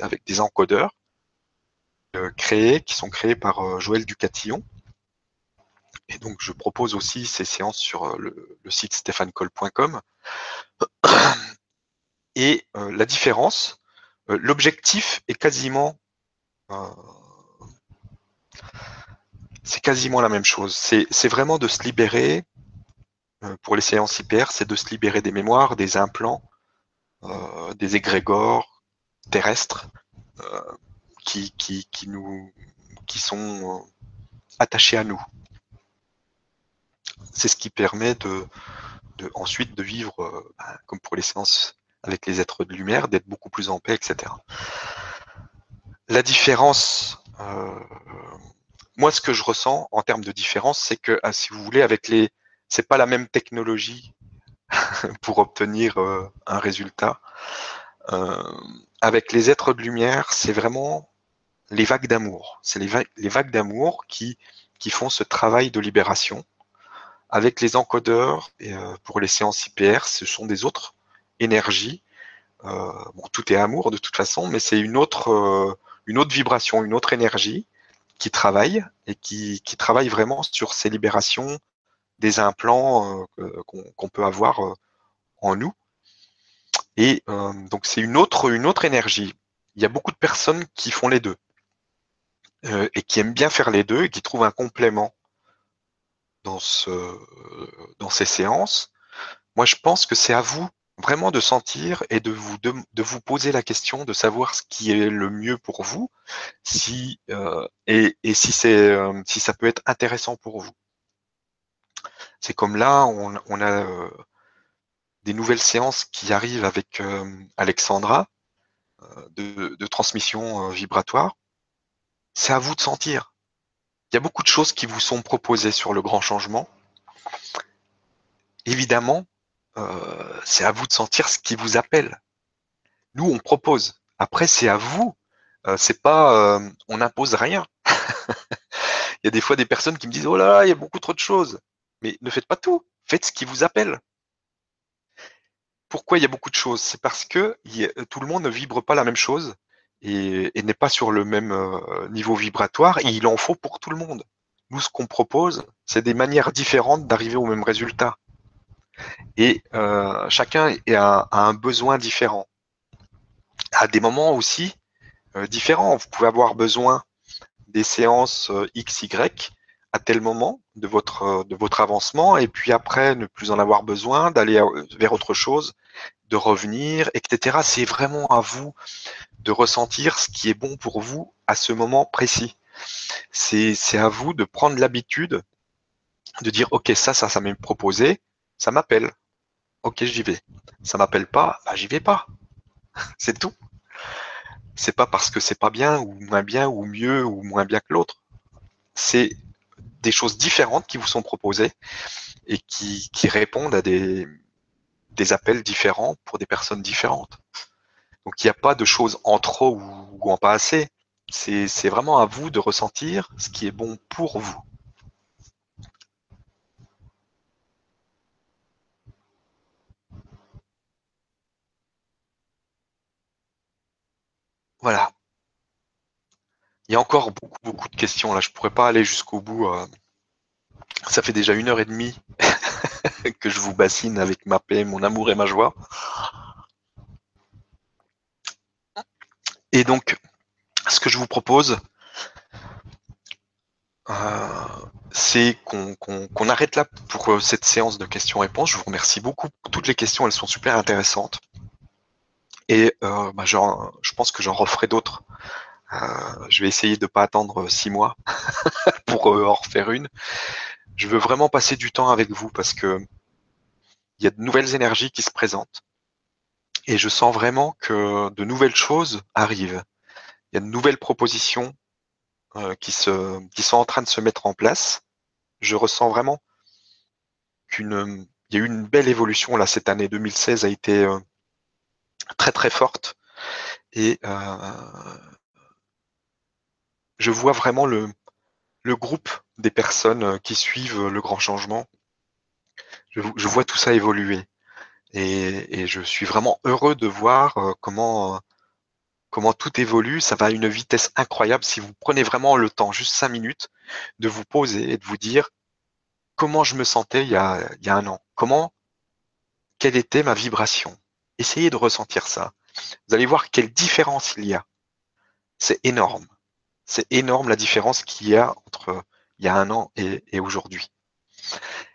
avec des encodeurs. Euh, créés, qui sont créés par euh, Joël Ducatillon. Et donc, je propose aussi ces séances sur euh, le, site stéphanecol.com. Et la différence, l'objectif est quasiment, c'est quasiment la même chose. C'est vraiment de se libérer, pour les séances hyper, c'est de se libérer des mémoires, des implants, des égrégores terrestres, qui, qui, qui, nous, qui sont euh, attachés à nous. C'est ce qui permet de, de, ensuite de vivre, euh, ben, comme pour les séances avec les êtres de lumière, d'être beaucoup plus en paix, etc. La différence, euh, moi ce que je ressens en termes de différence, c'est que ah, si vous voulez, avec les, c'est pas la même technologie pour obtenir euh, un résultat. Euh, avec les êtres de lumière, c'est vraiment les vagues d'amour. C'est les, vagues d'amour qui, qui font ce travail de libération. Avec les encodeurs, et, euh, pour les séances IPR, ce sont des autres énergies. Euh, bon, tout est amour de toute façon, mais c'est une autre, euh, une autre vibration, une autre énergie qui travaille et qui, qui travaille vraiment sur ces libérations des implants qu'on peut avoir en nous. Et donc c'est une autre, une autre énergie. Il y a beaucoup de personnes qui font les deux. Euh, et qui aiment bien faire les deux et qui trouvent un complément dans, ce, dans ces séances, moi je pense que c'est à vous vraiment de sentir et de vous, de, vous poser la question de savoir ce qui est le mieux pour vous si, euh, et, et, si, c'est, euh, si ça peut être intéressant pour vous. C'est comme là, on, on a euh, des nouvelles séances qui arrivent avec Alexandra de, de transmission vibratoire c'est à vous de sentir. Il y a beaucoup de choses qui vous sont proposées sur le grand changement. Évidemment, euh, c'est à vous de sentir ce qui vous appelle. Nous, on propose. Après, c'est à vous. Euh, c'est pas, euh, on n'impose rien. il y a des fois des personnes qui me disent, oh là il y a beaucoup trop de choses. Mais ne faites pas tout. Faites ce qui vous appelle. Pourquoi il y a beaucoup de choses? C'est parce que tout le monde ne vibre pas la même chose et, n'est pas sur le même niveau vibratoire, et il en faut pour tout le monde. Nous, ce qu'on propose, c'est des manières différentes d'arriver au même résultat. Et euh, chacun a, un besoin différent. À des moments aussi euh, différents. Vous pouvez avoir besoin des séances X, Y à tel moment de votre, de votre avancement, et puis après ne plus en avoir besoin, d'aller vers autre chose, de revenir, etc. C'est vraiment à vous de ressentir ce qui est bon pour vous à ce moment précis. C'est à vous de prendre l'habitude de dire ok ça ça ça m'est proposé, ça m'appelle. Ok j'y vais. Ça m'appelle pas, bah, j'y vais pas. c'est tout. C'est pas parce que c'est pas bien ou moins bien ou mieux ou moins bien que l'autre. C'est des choses différentes qui vous sont proposées et qui, qui répondent à des, des appels différents pour des personnes différentes. Donc il n'y a pas de choses en trop ou, en pas assez. C'est vraiment à vous de ressentir ce qui est bon pour vous. Voilà. Il y a encore beaucoup, beaucoup de questions là. Je pourrais pas aller jusqu'au bout. Euh. Ça fait déjà une heure et demie que je vous bassine avec ma paix, mon amour et ma joie. Et donc, ce que je vous propose, euh, c'est qu'on arrête là pour euh, cette séance de questions-réponses. Je vous remercie beaucoup pour toutes les questions, elles sont super intéressantes. Et euh, bah, je pense que j'en referai d'autres. je vais essayer de ne pas attendre six mois pour en refaire une. Je veux vraiment passer du temps avec vous parce que il y a de nouvelles énergies qui se présentent. Et je sens vraiment que de nouvelles choses arrivent. Il y a de nouvelles propositions euh, qui, se, qui sont en train de se mettre en place. Je ressens vraiment qu'une il y a eu une belle évolution là cette année 2016 a été euh, très très forte. Et euh, je vois vraiment le, le groupe des personnes qui suivent le grand changement. Je, je vois tout ça évoluer. Et, et, je suis vraiment heureux de voir comment comment tout évolue, ça va à une vitesse incroyable. Si vous prenez vraiment le temps, juste cinq minutes, de vous poser et de vous dire comment je me sentais il y a, il y a un an, comment, quelle était ma vibration? Essayez de ressentir ça. Vous allez voir quelle différence il y a. C'est énorme. C'est énorme la différence qu'il y a entre il y a un an et, aujourd'hui.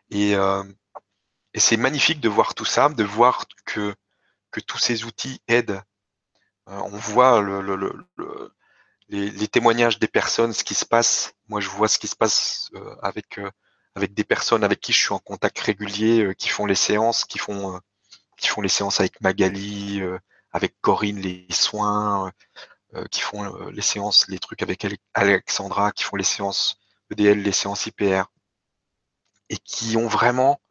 Et, euh, et c'est magnifique de voir tout ça, de voir que, tous ces outils aident euh, on voit les, témoignages des personnes, ce qui se passe. Moi, je vois ce qui se passe euh, avec avec des personnes avec qui je suis en contact régulier, qui font les séances, qui font qui font les séances avec Magali, avec Corinne, les soins, qui font les séances, les trucs avec Alexandra, qui font les séances EDL, les séances IPR, et qui ont vraiment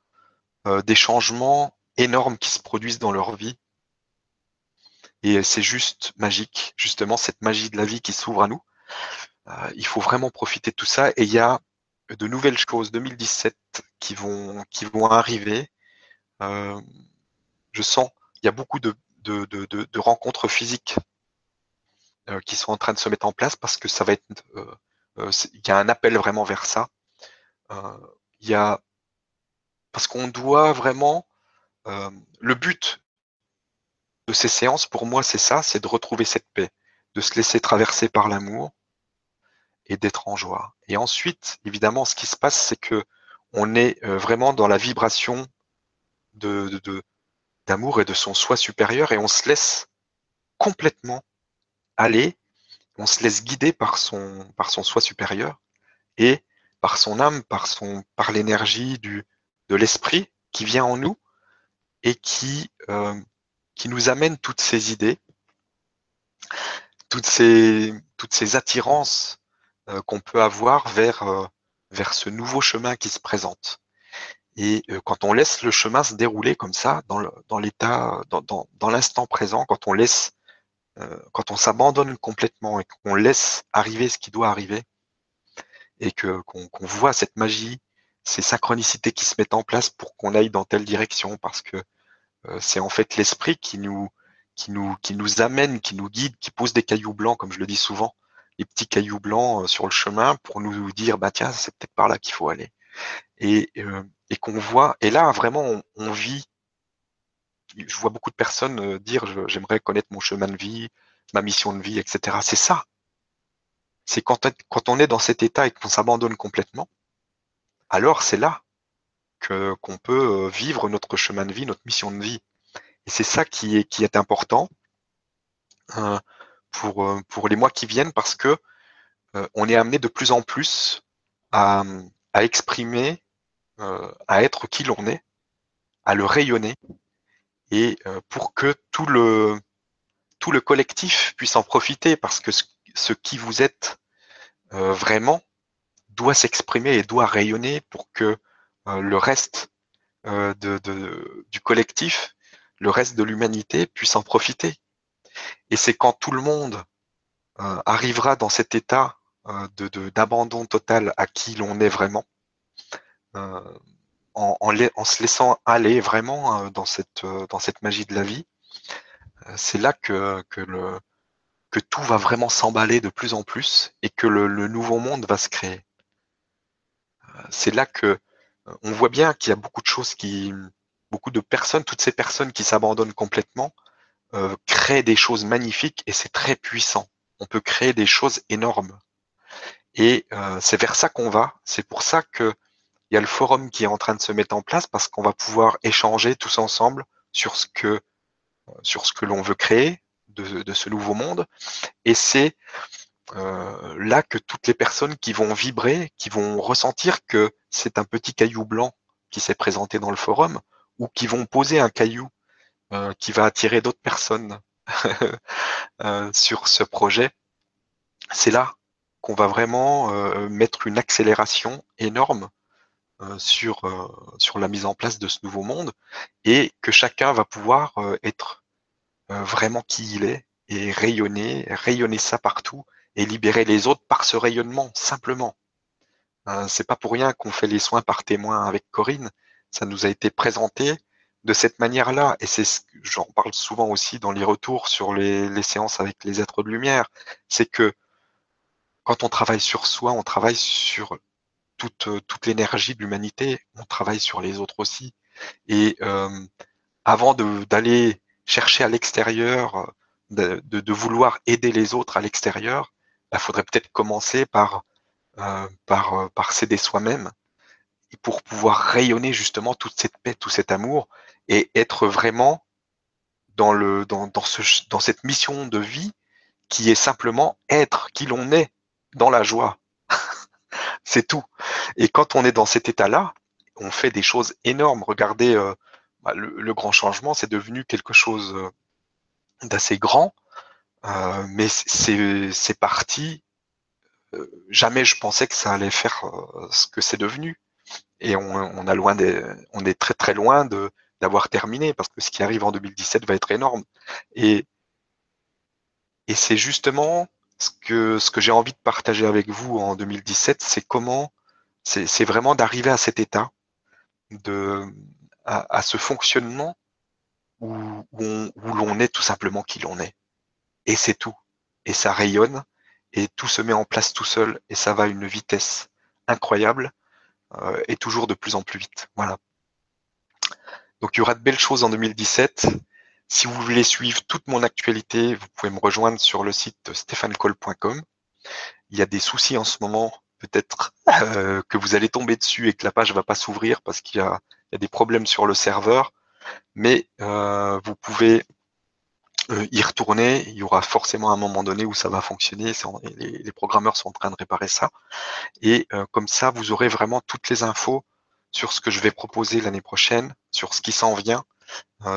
des changements énormes qui se produisent dans leur vie et c'est juste magique, justement, cette magie de la vie qui s'ouvre à nous. Euh, il faut vraiment profiter de tout ça. Et il y a de nouvelles choses 2017 qui vont, qui vont arriver. Euh, je sens, il y a beaucoup de, de, de, rencontres physiques euh, qui sont en train de se mettre en place parce que ça va être, il y a un appel vraiment vers ça. il y a, parce qu'on doit vraiment, le but de ces séances, pour moi, c'est ça, c'est de retrouver cette paix, de se laisser traverser par l'amour et d'être en joie. Et ensuite, évidemment, ce qui se passe, c'est que on est euh, vraiment dans la vibration de, d'amour et de son soi supérieur et on se laisse complètement aller, on se laisse guider par son, par son soi supérieur et par son âme, par par l'énergie de l'esprit qui vient en nous et qui, euh, qui nous amène toutes ces idées, toutes ces, toutes ces attirances euh, qu'on peut avoir vers, euh, vers ce nouveau chemin qui se présente. Et euh, quand on laisse le chemin se dérouler comme ça, dans l'état, dans, dans, dans l'instant présent, quand on laisse, quand on s'abandonne complètement et qu'on laisse arriver ce qui doit arriver, et que qu'on voit cette magie, ces synchronicités qui se mettent en place pour qu'on aille dans telle direction, parce que euh, c'est en fait l'esprit qui nous, qui, nous, qui nous amène, qui nous guide, qui pose des cailloux blancs, comme je le dis souvent, les petits cailloux blancs euh, sur le chemin pour nous dire, bah tiens, c'est peut-être par là qu'il faut aller. Et, euh, et qu'on voit, et là vraiment on, vit, je vois beaucoup de personnes dire, j'aimerais connaître mon chemin de vie, ma mission de vie, etc. C'est ça. C'est quand, quand on est dans cet état et qu'on s'abandonne complètement, alors c'est là qu'on peut euh, vivre notre chemin de vie, notre mission de vie. Et c'est ça qui est, qui est important euh, pour, euh, pour les mois qui viennent parce que on est amené de plus en plus à, à exprimer, à être qui l'on est, à le rayonner, et pour que tout le, tout le collectif puisse en profiter parce que ce qui vous êtes vraiment doit s'exprimer et doit rayonner pour que euh, le reste euh, de, du collectif, le reste de l'humanité puisse en profiter. Et c'est quand tout le monde euh, arrivera dans cet état d'abandon total à qui l'on est vraiment, en, en, se laissant aller vraiment dans, cette, dans cette magie de la vie, c'est là que, que, tout va vraiment s'emballer de plus en plus et que le, nouveau monde va se créer. C'est là que on voit bien qu'il y a beaucoup de choses qui, beaucoup de personnes, toutes ces personnes qui s'abandonnent complètement, euh, créent des choses magnifiques et c'est très puissant. On peut créer des choses énormes. Et euh, c'est vers ça qu'on va. C'est pour ça que il y a le forum qui est en train de se mettre en place parce qu'on va pouvoir échanger tous ensemble sur ce que sur ce que l'on veut créer de, ce nouveau monde. Et c'est euh, là que toutes les personnes qui vont vibrer, qui vont ressentir que c'est un petit caillou blanc qui s'est présenté dans le forum, ou qui vont poser un caillou euh, qui va attirer d'autres personnes euh, sur ce projet, c'est là qu'on va vraiment euh, mettre une accélération énorme sur, sur la mise en place de ce nouveau monde et que chacun va pouvoir être vraiment qui il est et rayonner, rayonner ça partout et libérer les autres par ce rayonnement, simplement. c'est pas pour rien qu'on fait les soins par témoin avec Corinne. Ça nous a été présenté de cette manière-là, et c'est j'en parle souvent aussi dans les retours sur les, séances avec les êtres de lumière, c'est que quand on travaille sur soi, on travaille sur toute, toute l'énergie de l'humanité, on travaille sur les autres aussi. Et euh, avant d'aller chercher à l'extérieur, de, vouloir aider les autres à l'extérieur, il bah, faudrait peut-être commencer par, euh, par s'aider soi-même pour pouvoir rayonner justement toute cette paix, tout cet amour et être vraiment dans cette mission de vie qui est simplement être qui l'on est dans la joie. c'est tout. Et quand on est dans cet état-là, on fait des choses énormes. Regardez, euh, bah, le, grand changement, c'est devenu quelque chose euh, d'assez grand, euh, mais c'est parti. jamais je pensais que ça allait faire ce que c'est devenu. Et on, on, a loin des, on est très très loin de, d'avoir terminé, parce que ce qui arrive en 2017 va être énorme. Et, et c'est justement ce que, ce que j'ai envie de partager avec vous en 2017, c'est comment, c'est vraiment d'arriver à cet état, de, à, ce fonctionnement où, où, l'on est tout simplement qui l'on est. Et c'est tout. Et ça rayonne, et tout se met en place tout seul, et ça va à une vitesse incroyable, euh, et toujours de plus en plus vite. Voilà. Donc il y aura de belles choses en 2017. Si vous voulez suivre toute mon actualité, vous pouvez me rejoindre sur le site stéphanecole.com. Il y a des soucis en ce moment, peut-être euh, que vous allez tomber dessus et que la page va pas s'ouvrir parce qu'il y, a, des problèmes sur le serveur. Mais euh, vous pouvez euh, y retourner. Il y aura forcément un moment donné où ça va fonctionner. Les, programmeurs sont en train de réparer ça. Et comme ça, vous aurez vraiment toutes les infos sur ce que je vais proposer l'année prochaine, sur ce qui s'en vient,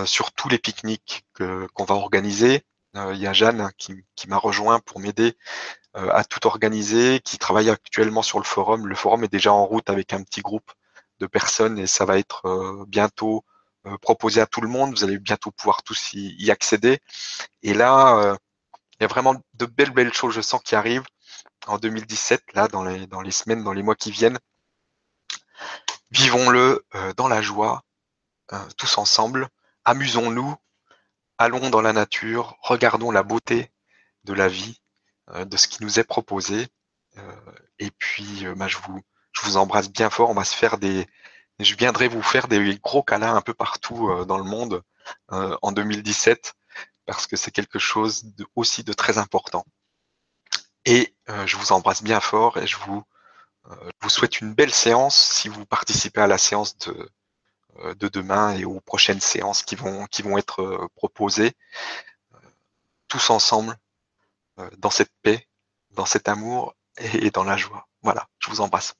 sur tous les pique-niques qu'on va organiser. Euh, il y a Jeanne qui, m'a rejoint pour m'aider euh, à tout organiser, qui travaille actuellement sur le forum. Le forum est déjà en route avec un petit groupe de personnes et ça va être bientôt proposé à tout le monde. Vous allez bientôt pouvoir tous y, accéder. Et là, il y a vraiment de belles, belles choses, je sens, qui arrivent en 2017, là, dans les, dans les semaines, dans les mois qui viennent. Vivons-le euh, dans la joie, euh, tous ensemble. Amusons-nous, allons dans la nature, regardons la beauté de la vie, euh, de ce qui nous est proposé. et puis, bah, je, vous, embrasse bien fort. On va se faire des, je viendrai vous faire des gros câlins un peu partout dans le monde en 2017 parce que c'est quelque chose de, aussi de très important. Et je vous embrasse bien fort et je vous euh, souhaite une belle séance si vous participez à la séance de, euh, de demain et aux prochaines séances qui vont, qui vont être euh, proposées, tous ensemble, dans cette paix, dans cet amour et dans la joie. Voilà, je vous embrasse.